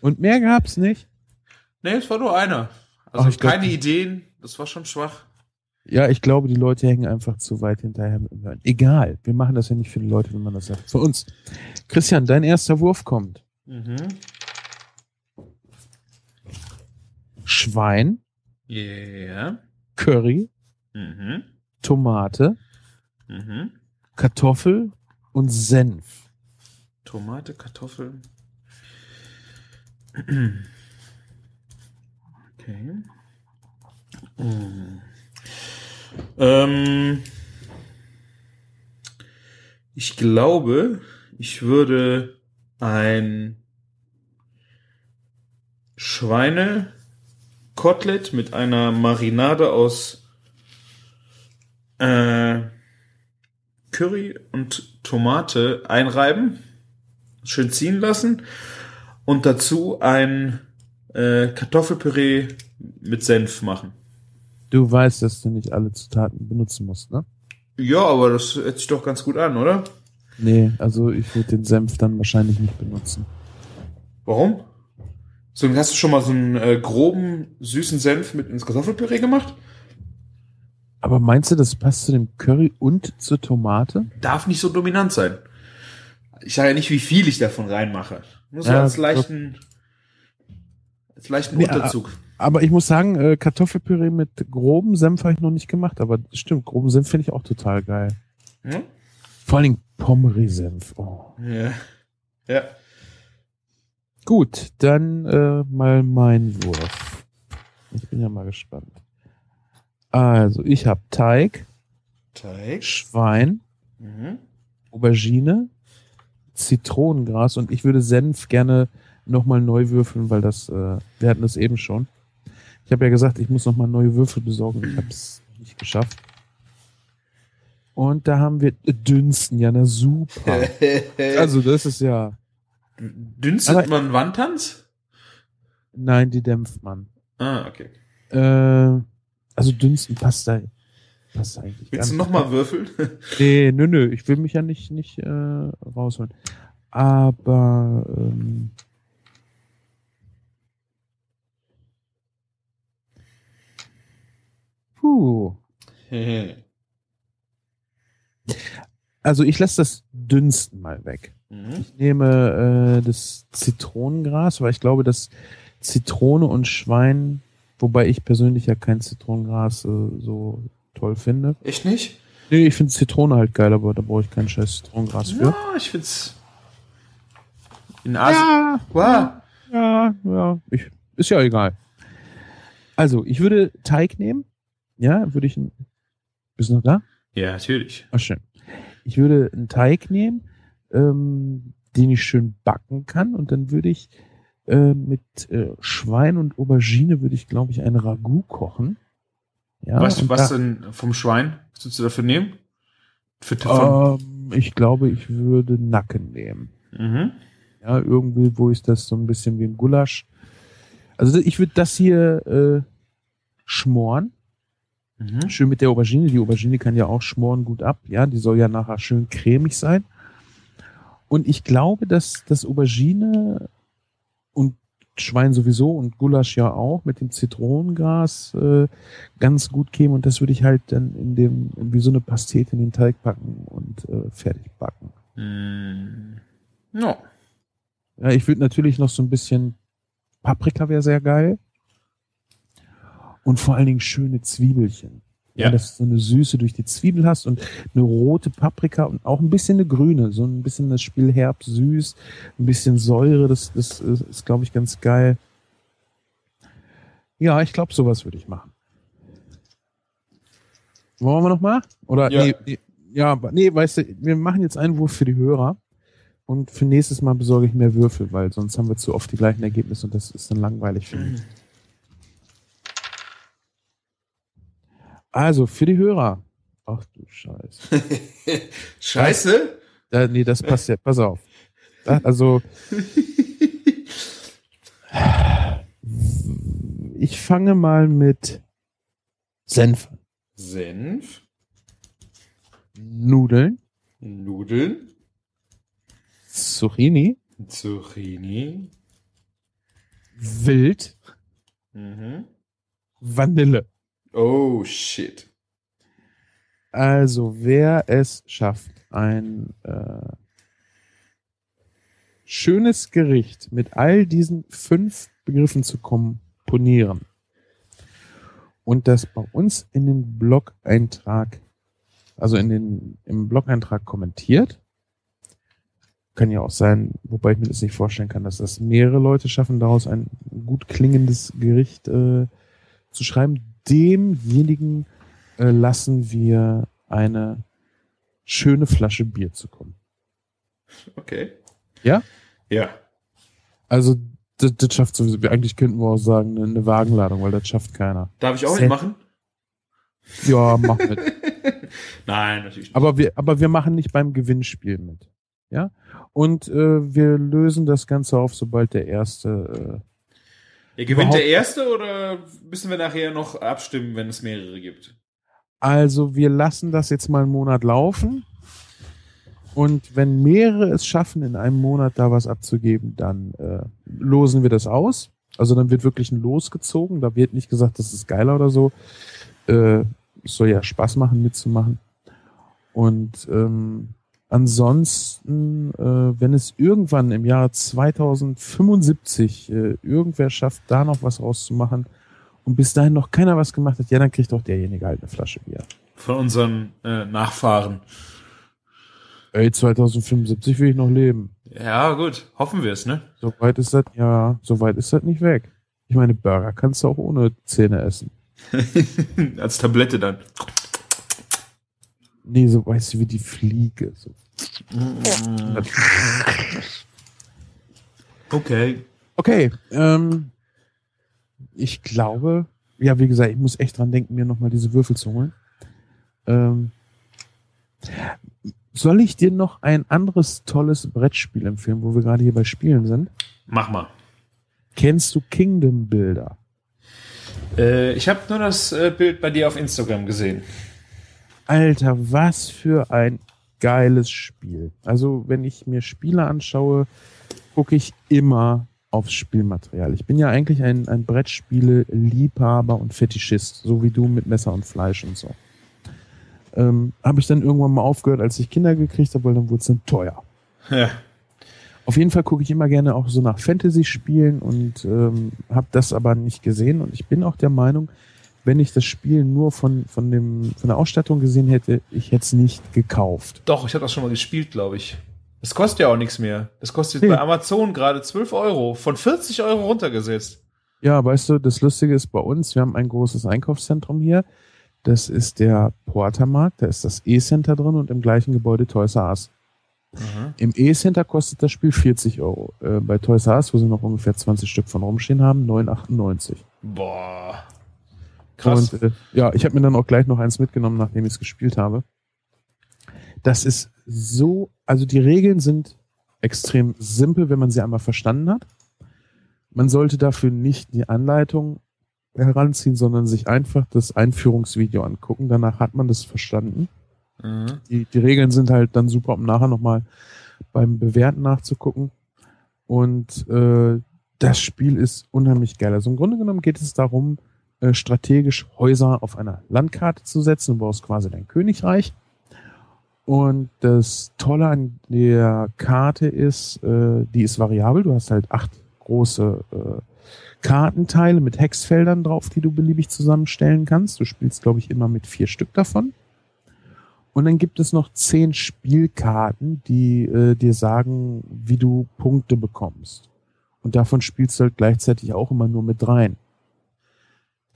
Und mehr gab's nicht. nee, es war nur einer. Also Ach, glaub, keine die- Ideen, das war schon schwach. Ja, ich glaube, die Leute hängen einfach zu weit hinterher mit dem Hören. Egal, wir machen das ja nicht für die Leute, wenn man das sagt. Für uns. Christian, dein erster Wurf kommt. Mhm. Schwein, Yeah. Curry, Mhm. Tomate, Mhm. Kartoffel und Senf. Tomate, Kartoffeln. Okay. Mm. Ähm, ich glaube, ich würde ein Schweinekotelett mit einer Marinade aus äh, Curry und Tomate einreiben, schön ziehen lassen und dazu ein äh, Kartoffelpüree mit Senf machen. Du weißt, dass du nicht alle Zutaten benutzen musst, ne? Ja, aber das hört sich doch ganz gut an, oder? Nee, also ich würde den Senf dann wahrscheinlich nicht benutzen. Warum? So, hast du schon mal so einen äh, groben, süßen Senf mit ins Kartoffelpüree gemacht? Aber meinst du, das passt zu dem Curry und zur Tomate? Darf nicht so dominant sein. Ich sage ja nicht, wie viel ich davon reinmache. Muss ja, Ja, als leichten, als leichten Nee, Unterzug. Aber ich muss sagen, äh, Kartoffelpüree mit grobem Senf habe ich noch nicht gemacht, aber stimmt, groben Senf finde ich auch total geil. Hm? Vor allen Dingen Pommery-Senf. Oh. Ja. Ja. Gut, dann äh, mal mein Wurf. Ich bin ja mal gespannt. Also, ich habe Teig, Teig. Schwein, Mhm. Aubergine, Zitronengras und ich würde Senf gerne nochmal neu würfeln, weil das, äh, wir hatten das eben schon. Ich habe ja gesagt, ich muss nochmal neue Würfel besorgen. Ich habe es nicht geschafft. Und da haben wir Dünsten. Ja, na super. Also das ist ja, Dünstet Aber- man Wandtanz? nein, die dämpft man. Ah, okay. Äh, also Dünsten passt da, passt da eigentlich Willst du nochmal würfeln? Nee, nö, nö, ich will mich ja nicht, nicht äh, rausholen. Aber ähm, puh. Also ich lasse das Dünsten mal weg. Mhm. Ich nehme äh, das Zitronengras, weil ich glaube, dass Zitrone und Schwein, wobei ich persönlich ja kein Zitronengras äh, so toll finde. Echt nicht? Nee, ich finde Zitrone halt geil, aber da brauche ich kein scheiß Zitronengras für. Ja, ich find's. In Asien. Ja, Wow. ja, ja. Ich, ist ja egal. Also, ich würde Teig nehmen. Ja, würde ich. ein- Bist du noch da? Ja, natürlich. Ach, schön. Ich würde einen Teig nehmen, ähm, den ich schön backen kann und dann würde ich äh, mit äh, Schwein und Aubergine würde ich, glaube ich, ein Ragout kochen. Ja, weißt du, und was da- denn vom Schwein? Was würdest du dafür nehmen? Für Ähm, ich glaube, ich würde Nacken nehmen. mhm. Ja, irgendwie, wo ist das so ein bisschen wie ein Gulasch. Also ich würde das hier äh, schmoren. Mhm. Schön mit der Aubergine. Die Aubergine kann ja auch schmoren gut ab. Ja, die soll ja nachher schön cremig sein. Und ich glaube, dass das Aubergine und Schwein sowieso und Gulasch ja auch mit dem Zitronengras äh, ganz gut käme und das würde ich halt dann in dem wie so eine Pastete in den Teig packen und äh, fertig backen. Mm. No. Ja, ich würde natürlich noch so ein bisschen Paprika wäre sehr geil und vor allen Dingen schöne Zwiebelchen. Ja. ja, dass du so eine Süße durch die Zwiebel hast und eine rote Paprika und auch ein bisschen eine grüne, so ein bisschen das Spiel herb süß, ein bisschen Säure, das, das ist, ist glaube ich, ganz geil. Ja, ich glaube, sowas würde ich machen. Wollen wir noch mal? Oder ja. nee, ja, nee, weißt du, wir machen jetzt einen Wurf für die Hörer und für nächstes Mal besorge ich mehr Würfel, weil sonst haben wir zu oft die gleichen Ergebnisse und das ist dann langweilig für mich. Also, für die Hörer. Ach du Scheiße. Scheiße? Da, nee, das passt ja. Pass auf. Also. Ich fange mal mit Senf. Senf. Nudeln. Nudeln. Zucchini. Zucchini. Wild. Mhm. Vanille. Oh, shit. Also, wer es schafft, ein äh, schönes Gericht mit all diesen fünf Begriffen zu komponieren und das bei uns in den Blog-Eintrag, also in den, im Blog-Eintrag kommentiert, kann ja auch sein, wobei ich mir das nicht vorstellen kann, dass das mehrere Leute schaffen, daraus ein gut klingendes Gericht äh, zu schreiben demjenigen äh, lassen wir eine schöne Flasche Bier zukommen. Okay. Ja? Ja. Also, das, das schafft sowieso. Eigentlich könnten wir auch sagen, eine, eine Wagenladung, weil das schafft keiner. Darf ich auch Set. mitmachen? Ja, mach mit. Nein, natürlich nicht. Aber wir, aber wir machen nicht beim Gewinnspiel mit. Ja? Und äh, wir lösen das Ganze auf, sobald der erste äh, ja, gewinnt der Erste oder müssen wir nachher noch abstimmen, wenn es mehrere gibt? Also wir lassen das jetzt mal einen Monat laufen. Und wenn mehrere es schaffen, in einem Monat da was abzugeben, dann äh, losen wir das aus. Also dann wird wirklich ein Los gezogen. Da wird nicht gesagt, das ist geiler oder so. Äh, es soll ja Spaß machen, mitzumachen. Und ähm, Ansonsten, äh, wenn es irgendwann im Jahr 2075 äh, irgendwer schafft, da noch was rauszumachen und bis dahin noch keiner was gemacht hat, ja, dann kriegt auch derjenige halt eine Flasche Bier. Von unseren äh, Nachfahren. Ey, 2075 will ich noch leben. Ja, gut. Hoffen wir es, ne? Soweit ist das, ja, soweit ist das nicht weg. Ich meine, Burger kannst du auch ohne Zähne essen. Als Tablette dann. Nee, so weißt du, wie die Fliege. So. Okay. Okay. Ähm, ich glaube, ja, wie gesagt, ich muss echt dran denken, mir nochmal diese Würfel zu holen. Ähm, soll ich dir noch ein anderes tolles Brettspiel empfehlen, wo wir gerade hier bei Spielen sind? Mach mal. Kennst du Kingdom Builder? Äh, ich habe nur das äh, Bild bei dir auf Instagram gesehen. Alter, was für ein geiles Spiel. Also, wenn ich mir Spiele anschaue, gucke ich immer aufs Spielmaterial. Ich bin ja eigentlich ein, ein Brettspiele-Liebhaber und Fetischist, so wie du mit Messer und Fleisch und so. Ähm, habe ich dann irgendwann mal aufgehört, als ich Kinder gekriegt habe, weil dann wurde es dann teuer. Ja. Auf jeden Fall gucke ich immer gerne auch so nach Fantasy-Spielen und ähm, habe das aber nicht gesehen. Und ich bin auch der Meinung, wenn ich das Spiel nur von, von, dem, von der Ausstattung gesehen hätte, ich hätte es nicht gekauft. Doch, ich habe das schon mal gespielt, glaube ich. Das kostet ja auch nichts mehr. Das kostet hey. bei Amazon gerade 12 Euro, von 40 Euro runtergesetzt. Ja, weißt du, das Lustige ist bei uns, wir haben ein großes Einkaufszentrum hier. Das ist der Portermarkt, da ist das E-Center drin und im gleichen Gebäude Toys R Us. Mhm. Im E-Center kostet das Spiel 40 Euro. Äh, bei Toys R Us, wo sie noch ungefähr 20 Stück von rumstehen haben, 9,98. Boah. Krass. Und, äh, ja, ich habe mir dann auch gleich noch eins mitgenommen, nachdem ich es gespielt habe. Das ist so, also die Regeln sind extrem simpel, wenn man sie einmal verstanden hat. Man sollte dafür nicht die Anleitung heranziehen, sondern sich einfach das Einführungsvideo angucken. Danach hat man das verstanden. Mhm. Die, die Regeln sind halt dann super, um nachher nochmal beim Bewerten nachzugucken. Und äh, das Spiel ist unheimlich geil. Also im Grunde genommen geht es darum, äh, strategisch Häuser auf einer Landkarte zu setzen. Du baust quasi dein Königreich. Und das Tolle an der Karte ist, äh, die ist variabel. Du hast halt acht große äh, Kartenteile mit Hexfeldern drauf, die du beliebig zusammenstellen kannst. Du spielst, glaube ich, immer mit vier Stück davon. Und dann gibt es noch zehn Spielkarten, die dir sagen, wie du Punkte bekommst. Und davon spielst du halt gleichzeitig auch immer nur mit dreien.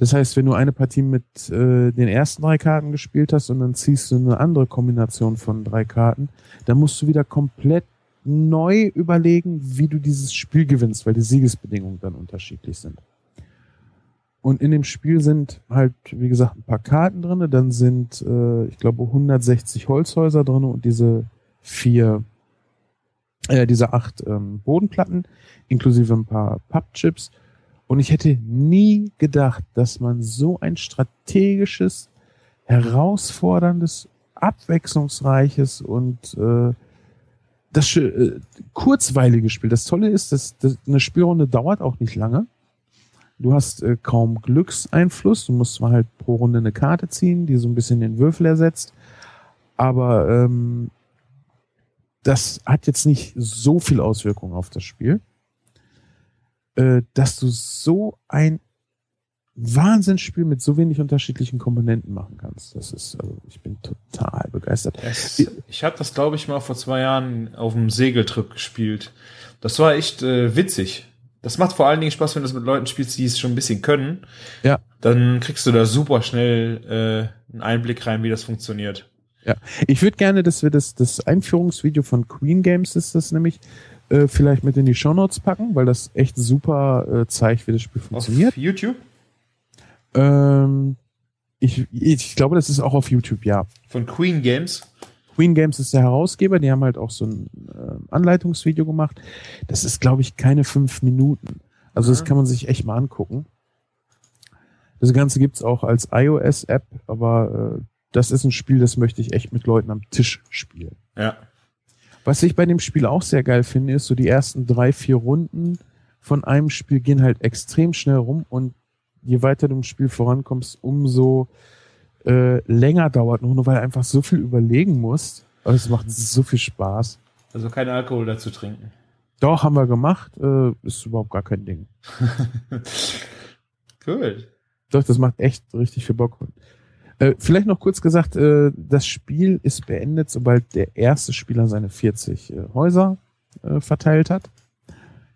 Das heißt, wenn du eine Partie mit äh, den ersten drei Karten gespielt hast und dann ziehst du eine andere Kombination von drei Karten, dann musst du wieder komplett neu überlegen, wie du dieses Spiel gewinnst, weil die Siegesbedingungen dann unterschiedlich sind. Und in dem Spiel sind halt, wie gesagt, ein paar Karten drinne. Dann sind, äh, ich glaube, 160 Holzhäuser drinne und diese vier, äh, diese acht ähm, Bodenplatten, inklusive ein paar Pappchips. Und ich hätte nie gedacht, dass man so ein strategisches, herausforderndes, abwechslungsreiches und äh, das äh, kurzweilige Spiel. Das Tolle ist, dass, dass eine Spielrunde dauert auch nicht lange. Du hast äh, kaum Glückseinfluss. Du musst zwar halt pro Runde eine Karte ziehen, die so ein bisschen den Würfel ersetzt. Aber ähm, das hat jetzt nicht so viel Auswirkung auf das Spiel, äh, dass du so ein Wahnsinnsspiel mit so wenig unterschiedlichen Komponenten machen kannst. Das ist, also ich bin total begeistert. Es, ich habe das, glaube ich, mal vor zwei Jahren auf einem Segeltrip gespielt. Das war echt äh, witzig. Das macht vor allen Dingen Spaß, wenn du das mit Leuten spielst, die es schon ein bisschen können. Ja. Dann kriegst du da super schnell äh, einen Einblick rein, wie das funktioniert. Ja, ich würde gerne, dass wir das, das Einführungsvideo von Queen Games ist das nämlich, äh, vielleicht mit in die Show Notes packen, weil das echt super äh, zeigt, wie das Spiel funktioniert. Auf YouTube? Ähm, ich, ich glaube, das ist auch auf YouTube, ja. Von Queen Games? Queen Games ist der Herausgeber, die haben halt auch so ein äh, Anleitungsvideo gemacht. Das ist, glaube ich, keine fünf Minuten. Also das kann man sich echt mal angucken. Das Ganze gibt's auch als iOS-App, aber äh, das ist ein Spiel, das möchte ich echt mit Leuten am Tisch spielen. Ja. Was ich bei dem Spiel auch sehr geil finde, ist so die ersten drei, vier Runden von einem Spiel gehen halt extrem schnell rum und je weiter du im Spiel vorankommst, umso äh, länger dauert, nur weil du einfach so viel überlegen musst. Aber es macht so viel Spaß. Also kein Alkohol dazu trinken. Doch, haben wir gemacht. Äh, ist überhaupt gar kein Ding. cool. Doch, das macht echt richtig viel Bock. Äh, vielleicht noch kurz gesagt, äh, das Spiel ist beendet, sobald der erste Spieler seine 40 äh, Häuser äh, verteilt hat.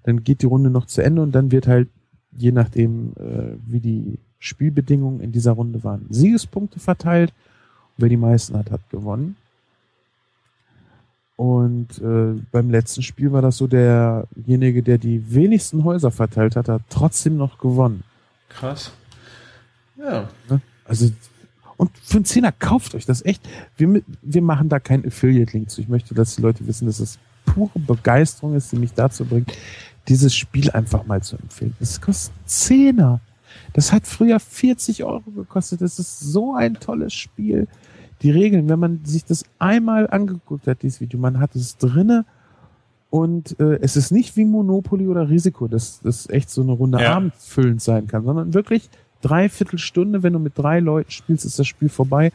Dann geht die Runde noch zu Ende und dann wird halt, je nachdem, äh, wie die Spielbedingungen in dieser Runde waren, Siegespunkte verteilt. Und wer die meisten hat, hat gewonnen. Und äh, beim letzten Spiel war das so, derjenige, der die wenigsten Häuser verteilt hat, hat trotzdem noch gewonnen. Krass. Ja. Ne? Also, und für einen Zehner kauft euch das echt. Wir, wir machen da keinen Affiliate-Link zu. Ich möchte, dass die Leute wissen, dass es pure Begeisterung ist, die mich dazu bringt, dieses Spiel einfach mal zu empfehlen. Es kostet Zehner. Das hat früher 40 Euro gekostet. Das ist so ein tolles Spiel. Die Regeln, wenn man sich das einmal angeguckt hat, dieses Video, man hat es drinne und äh, es ist nicht wie Monopoly oder Risiko, dass das echt so eine Runde ja. abendfüllend sein kann, sondern wirklich dreiviertel Stunde, wenn du mit drei Leuten spielst, ist das Spiel vorbei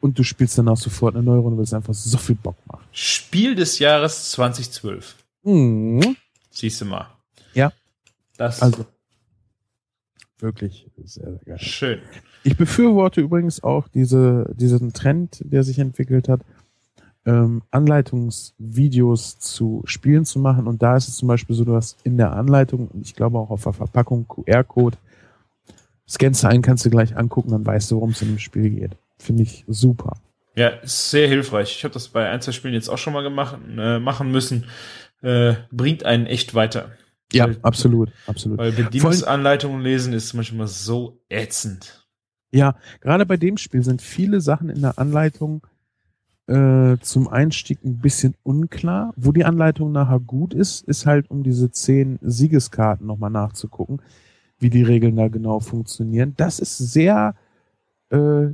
und du spielst danach sofort eine neue Runde, weil es einfach so viel Bock macht. Spiel des Jahres 2012. Mhm. Siehst du mal. Ja. Das also wirklich sehr, sehr geil. Schön. Ich befürworte übrigens auch diese, diesen Trend, der sich entwickelt hat, ähm, Anleitungsvideos zu Spielen zu machen. Und da ist es zum Beispiel so, du hast in der Anleitung, und ich glaube auch auf der Verpackung, QR-Code, scannst du ein, kannst du gleich angucken, dann weißt du, worum es in dem Spiel geht. Finde ich super. Ja, ist sehr hilfreich. Ich habe das bei ein, zwei Spielen jetzt auch schon mal gemacht, äh, machen müssen. Äh, bringt einen echt weiter. Ja, weil, absolut, absolut. Weil Bedienungsanleitungen lesen ist manchmal so ätzend. Ja, gerade bei dem Spiel sind viele Sachen in der Anleitung äh, zum Einstieg ein bisschen unklar. Wo die Anleitung nachher gut ist, ist halt, um diese zehn Siegeskarten nochmal nachzugucken, wie die Regeln da genau funktionieren. Das ist sehr äh,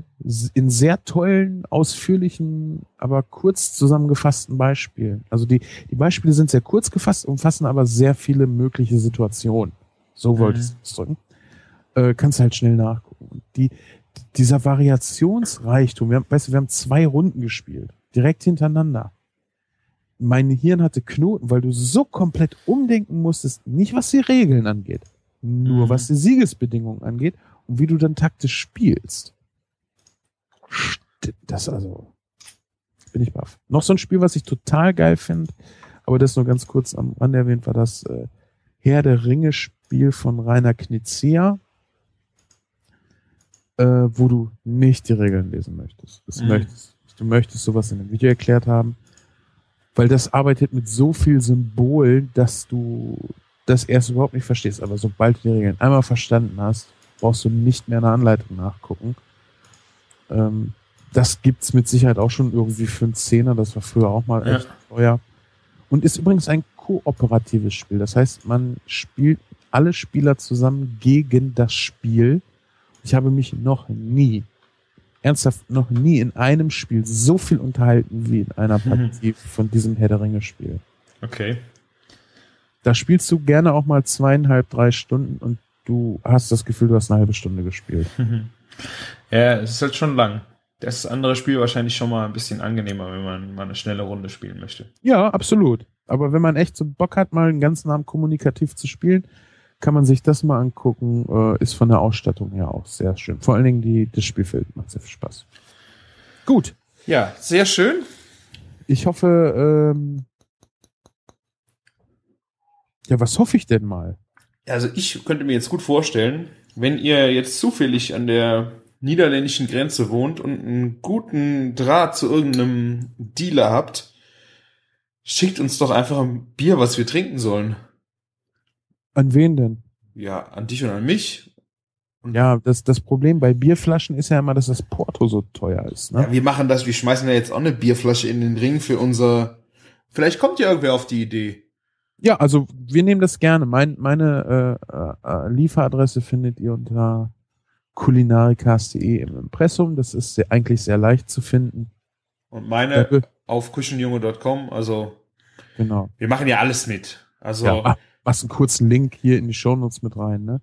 in sehr tollen, ausführlichen, aber kurz zusammengefassten Beispielen. Also die, die Beispiele sind sehr kurz gefasst, umfassen aber sehr viele mögliche Situationen. So wollte ich es ausdrücken. Äh, kannst halt schnell nachgucken. Die, dieser Variationsreichtum, wir haben, weißt du, wir haben zwei Runden gespielt, direkt hintereinander. Mein Hirn hatte Knoten, weil du so komplett umdenken musstest, nicht was die Regeln angeht, nur mhm. was die Siegesbedingungen angeht und wie du dann taktisch spielst. Das also, bin ich baff. Noch so ein Spiel, was ich total geil finde, aber das nur ganz kurz am Rande erwähnt, war das äh, Herr der Ringe Spiel von Rainer Knizia, äh, wo du nicht die Regeln lesen möchtest. Mhm. möchtest. Du möchtest sowas in einem Video erklärt haben, weil das arbeitet mit so viel Symbolen, dass du das erst überhaupt nicht verstehst. Aber sobald du die Regeln einmal verstanden hast, brauchst du nicht mehr eine Anleitung nachgucken. Ähm, das gibt's mit Sicherheit auch schon irgendwie für einen Zehner. Das war früher auch mal echt ja. teuer. Und ist übrigens ein kooperatives Spiel. Das heißt, man spielt alle Spieler zusammen gegen das Spiel. Ich habe mich noch nie, ernsthaft noch nie in einem Spiel so viel unterhalten wie in einer Partie von diesem Herr der Ringe Spiel. Okay. Da spielst du gerne auch mal zweieinhalb, drei Stunden und du hast das Gefühl, du hast eine halbe Stunde gespielt. ja, es ist halt schon lang. Das andere Spiel wahrscheinlich schon mal ein bisschen angenehmer, wenn man mal eine schnelle Runde spielen möchte. Ja, absolut. Aber wenn man echt so Bock hat, mal einen ganzen Abend kommunikativ zu spielen, kann man sich das mal angucken. Äh, ist von der Ausstattung her auch sehr schön. Vor allen Dingen die, das Spielfeld macht sehr viel Spaß. Gut. Ja, sehr schön. Ich hoffe, ähm, ja, was hoffe ich denn mal? Also ich könnte mir jetzt gut vorstellen, wenn ihr jetzt zufällig an der niederländischen Grenze wohnt und einen guten Draht zu irgendeinem Dealer habt, schickt uns doch einfach ein Bier, was wir trinken sollen. An wen denn? Ja, an dich und an mich. Und ja, das, das Problem bei Bierflaschen ist ja immer, dass das Porto so teuer ist. Ne? Ja, wir machen das, wir schmeißen ja jetzt auch eine Bierflasche in den Ring für unser. Vielleicht kommt ja irgendwer auf die Idee. Ja, also wir nehmen das gerne. Mein, meine äh, äh, Lieferadresse findet ihr unter kulinarikas.de im Impressum. Das ist sehr, eigentlich sehr leicht zu finden. Und meine Danke. auf kuschenjunge.com. Also genau. wir machen ja alles mit. Also ja, machst einen kurzen Link hier in die Shownotes mit rein, ne?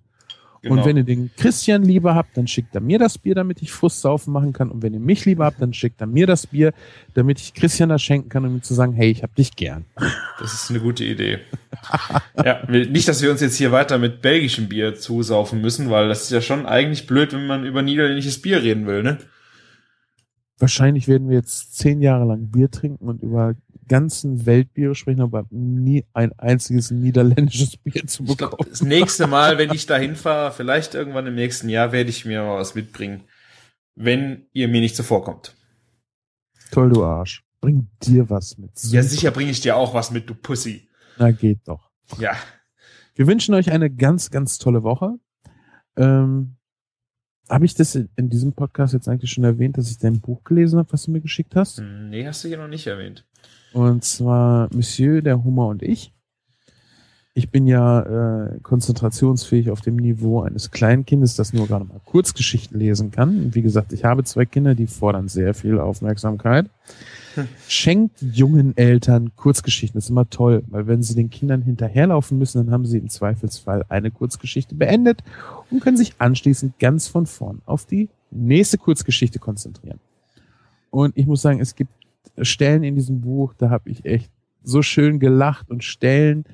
Genau. Und wenn ihr den Christian lieber habt, dann schickt er mir das Bier, damit ich Frustsaufen machen kann. Und wenn ihr mich lieber habt, dann schickt er mir das Bier, damit ich Christian das schenken kann, um ihm zu sagen, hey, ich hab dich gern. Das ist eine gute Idee. ja, nicht, dass wir uns jetzt hier weiter mit belgischem Bier zusaufen müssen, weil das ist ja schon eigentlich blöd, wenn man über niederländisches Bier reden will, ne? Wahrscheinlich werden wir jetzt zehn Jahre lang Bier trinken und über ganzen Weltbiere sprechen, aber nie ein einziges niederländisches Bier zu bekommen. Glaub, das nächste Mal, wenn ich da hinfahre, vielleicht irgendwann im nächsten Jahr, werde ich mir mal was mitbringen, wenn ihr mir nicht zuvorkommt. Toll, du Arsch. Bring dir was mit. Ja, sicher bringe ich dir auch was mit, du Pussy. Na, geht doch. Ja. Wir wünschen euch eine ganz, ganz tolle Woche. Ähm, habe ich das in diesem Podcast jetzt eigentlich schon erwähnt, dass ich dein Buch gelesen habe, was du mir geschickt hast? Hm, nee, hast du hier noch nicht erwähnt. Und zwar Monsieur, der Hummer und ich. Ich bin ja äh, konzentrationsfähig auf dem Niveau eines Kleinkindes, das nur gerade mal Kurzgeschichten lesen kann. Und wie gesagt, ich habe zwei Kinder, die fordern sehr viel Aufmerksamkeit. Schenkt jungen Eltern Kurzgeschichten. Das ist immer toll, weil wenn sie den Kindern hinterherlaufen müssen, dann haben sie im Zweifelsfall eine Kurzgeschichte beendet und können sich anschließend ganz von vorn auf die nächste Kurzgeschichte konzentrieren. Und ich muss sagen, es gibt Stellen in diesem Buch, da habe ich echt so schön gelacht und Stellen,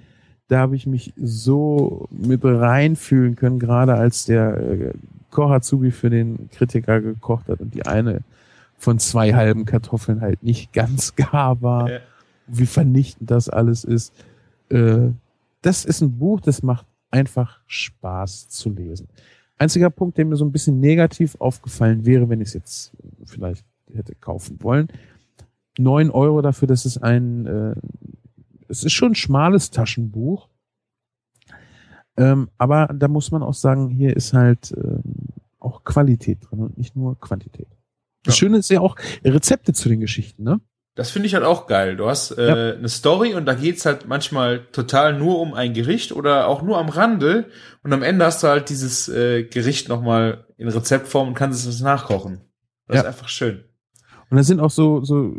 da habe ich mich so mit reinfühlen können, gerade als der äh, Koch für den Kritiker gekocht hat und die eine von zwei halben Kartoffeln halt nicht ganz gar war. Ja. Wie vernichtend das alles ist. Äh, das ist ein Buch, das macht einfach Spaß zu lesen. Einziger Punkt, der mir so ein bisschen negativ aufgefallen wäre, wenn ich es jetzt vielleicht hätte kaufen wollen, neun Euro dafür, dass es ein, äh, es ist schon ein schmales Taschenbuch. Ähm, aber da muss man auch sagen, hier ist halt ähm, auch Qualität drin und nicht nur Quantität. Das ja. Schöne ist ja auch Rezepte zu den Geschichten, ne? Das finde ich halt auch geil. Du hast äh, Ja. eine Story und da geht's halt manchmal total nur um ein Gericht oder auch nur am Rande und am Ende hast du halt dieses äh, Gericht nochmal in Rezeptform und kannst es nachkochen. Das Ja. ist einfach schön. Und da sind auch so, so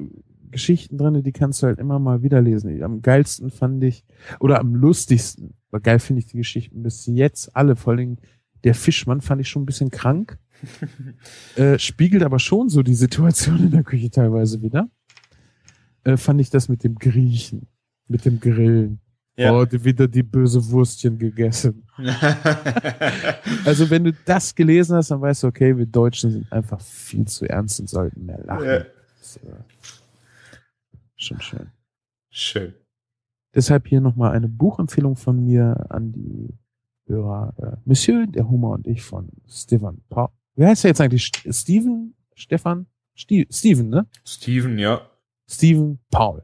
Geschichten drin, die kannst du halt immer mal wieder lesen. Am geilsten fand ich, oder am lustigsten, aber geil finde ich die Geschichten bis jetzt alle, vor allem der Fischmann fand ich schon ein bisschen krank. äh, spiegelt aber schon so die Situation in der Küche teilweise wieder. Äh, fand ich das mit dem Griechen, mit dem Grillen. Ja. Oh, die- wieder die böse Wurstchen gegessen. Also wenn du das gelesen hast, dann weißt du, okay, wir Deutschen sind einfach viel zu ernst und sollten mehr lachen. Ja. Äh, schon schön. Schön. Deshalb hier nochmal eine Buchempfehlung von mir an die Hörer. Äh, Monsieur, der Humor und ich von Stefan Paul. Wer heißt der jetzt eigentlich? St- Steven? Stefan? Stie Steven, ne? Steven, ja. Steven Paul.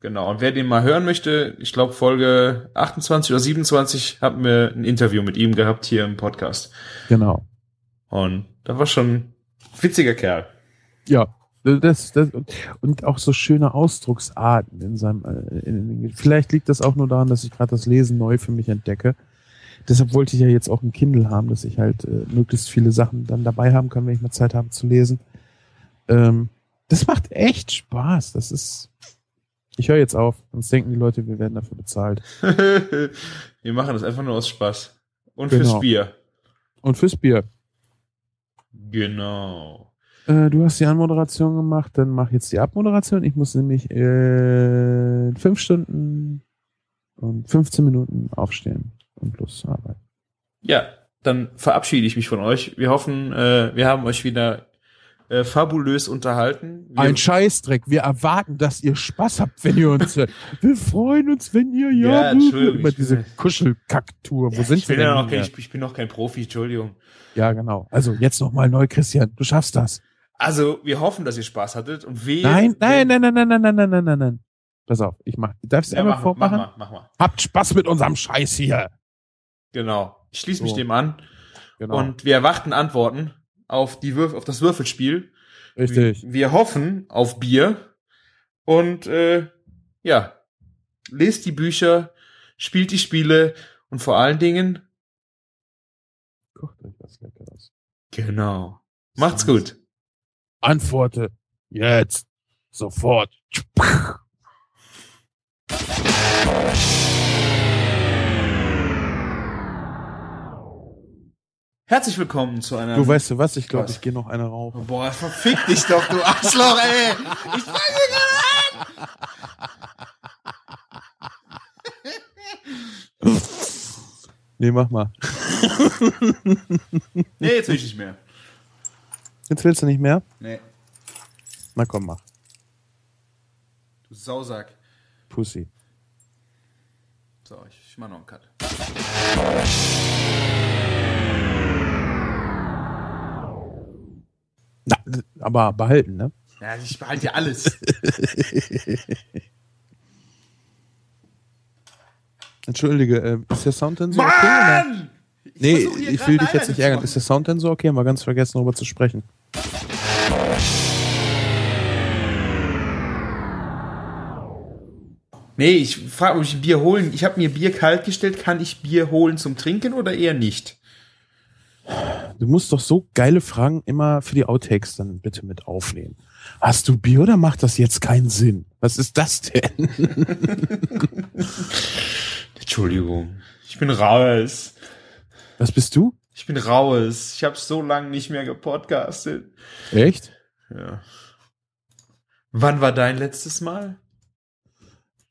Genau. Und wer den mal hören möchte, ich glaube Folge 28 oder 27 hatten wir ein Interview mit ihm gehabt hier im Podcast. Genau. Und da war schon ein witziger Kerl. Ja. Das, das, und, auch so schöne Ausdrucksarten in seinem, äh, in, vielleicht liegt das auch nur daran, dass ich gerade das Lesen neu für mich entdecke. Deshalb wollte ich ja jetzt auch ein Kindle haben, dass ich halt äh, möglichst viele Sachen dann dabei haben kann, wenn ich mal Zeit habe zu lesen. Ähm, das macht echt Spaß. Das ist. Ich höre jetzt auf, sonst denken die Leute, wir werden dafür bezahlt. wir machen das einfach nur aus Spaß. Und fürs Genau. Bier. Und fürs Bier. Genau. Äh, du hast die Anmoderation gemacht, dann mach jetzt die Abmoderation. Ich muss nämlich äh, fünf Stunden und 15 Minuten aufstehen und los zur Arbeit. Ja, dann verabschiede ich mich von euch. Wir hoffen, äh, wir haben euch wieder äh, fabulös unterhalten. Wir, Ein Scheißdreck. Wir erwarten, dass ihr Spaß habt, wenn ihr uns hört. Wir freuen uns, wenn ihr Ja, ja, Entschuldigung, immer diese Kuschelkacktour. Wo Ja, sind ich, wir denn? noch ich, ich bin noch kein Profi, Entschuldigung. Ja, genau. Also jetzt nochmal neu, Christian. Du schaffst das. Also, wir hoffen, dass ihr Spaß hattet und wehe. Nein, nein, wenn- nein, nein, nein, nein, nein, nein, nein, nein. Pass auf, ich mach. Darf ich es Ja, einmal mach, mach vormachen? mal, mach mal. Habt Spaß mit unserem Scheiß hier. Genau. Ich schließe mich So. dem an Genau. und wir erwarten Antworten auf die Würf auf das Würfelspiel. Richtig. Wir, wir hoffen auf Bier und äh, ja, lest die Bücher, spielt die Spiele und vor allen Dingen Kocht euch was Leckeres. genau. Macht's gut. Antworte. Jetzt. Sofort. Herzlich willkommen zu einer Du weißt du was? Ich glaube, ich gehe noch eine rauchen. Boah, verfick dich doch, du Arschloch, ey. Ich fang dir gerade Nee, mach mal. an. Nee, jetzt will ich nicht mehr. Jetzt willst du nicht mehr? Nee, Na komm, mach. du Sausack. Pussy. So, ich, ich mach noch einen Cut. Na, aber behalten, ne? Ja, ich behalte ja alles. Entschuldige, äh, ist der Sound denn so okay? Oder? Mann! Nee, ich gerade will dich jetzt nicht ärgern. Ist der Sound denn so okay? Haben wir ganz vergessen, darüber zu sprechen. Nee, ich frage, ob ich ein Bier holen. Ich habe mir Bier kalt gestellt. Kann ich Bier holen zum Trinken oder eher nicht? Du musst doch so geile Fragen immer für die Outtakes dann bitte mit aufnehmen. Hast du Bier oder macht das jetzt keinen Sinn? Was ist das denn? Entschuldigung. Ich bin raus. Was bist du? Ich bin raus. Ich habe so lange nicht mehr gepodcastet. Echt? Ja. Wann war dein letztes Mal?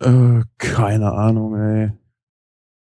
Äh, keine Ahnung, ey.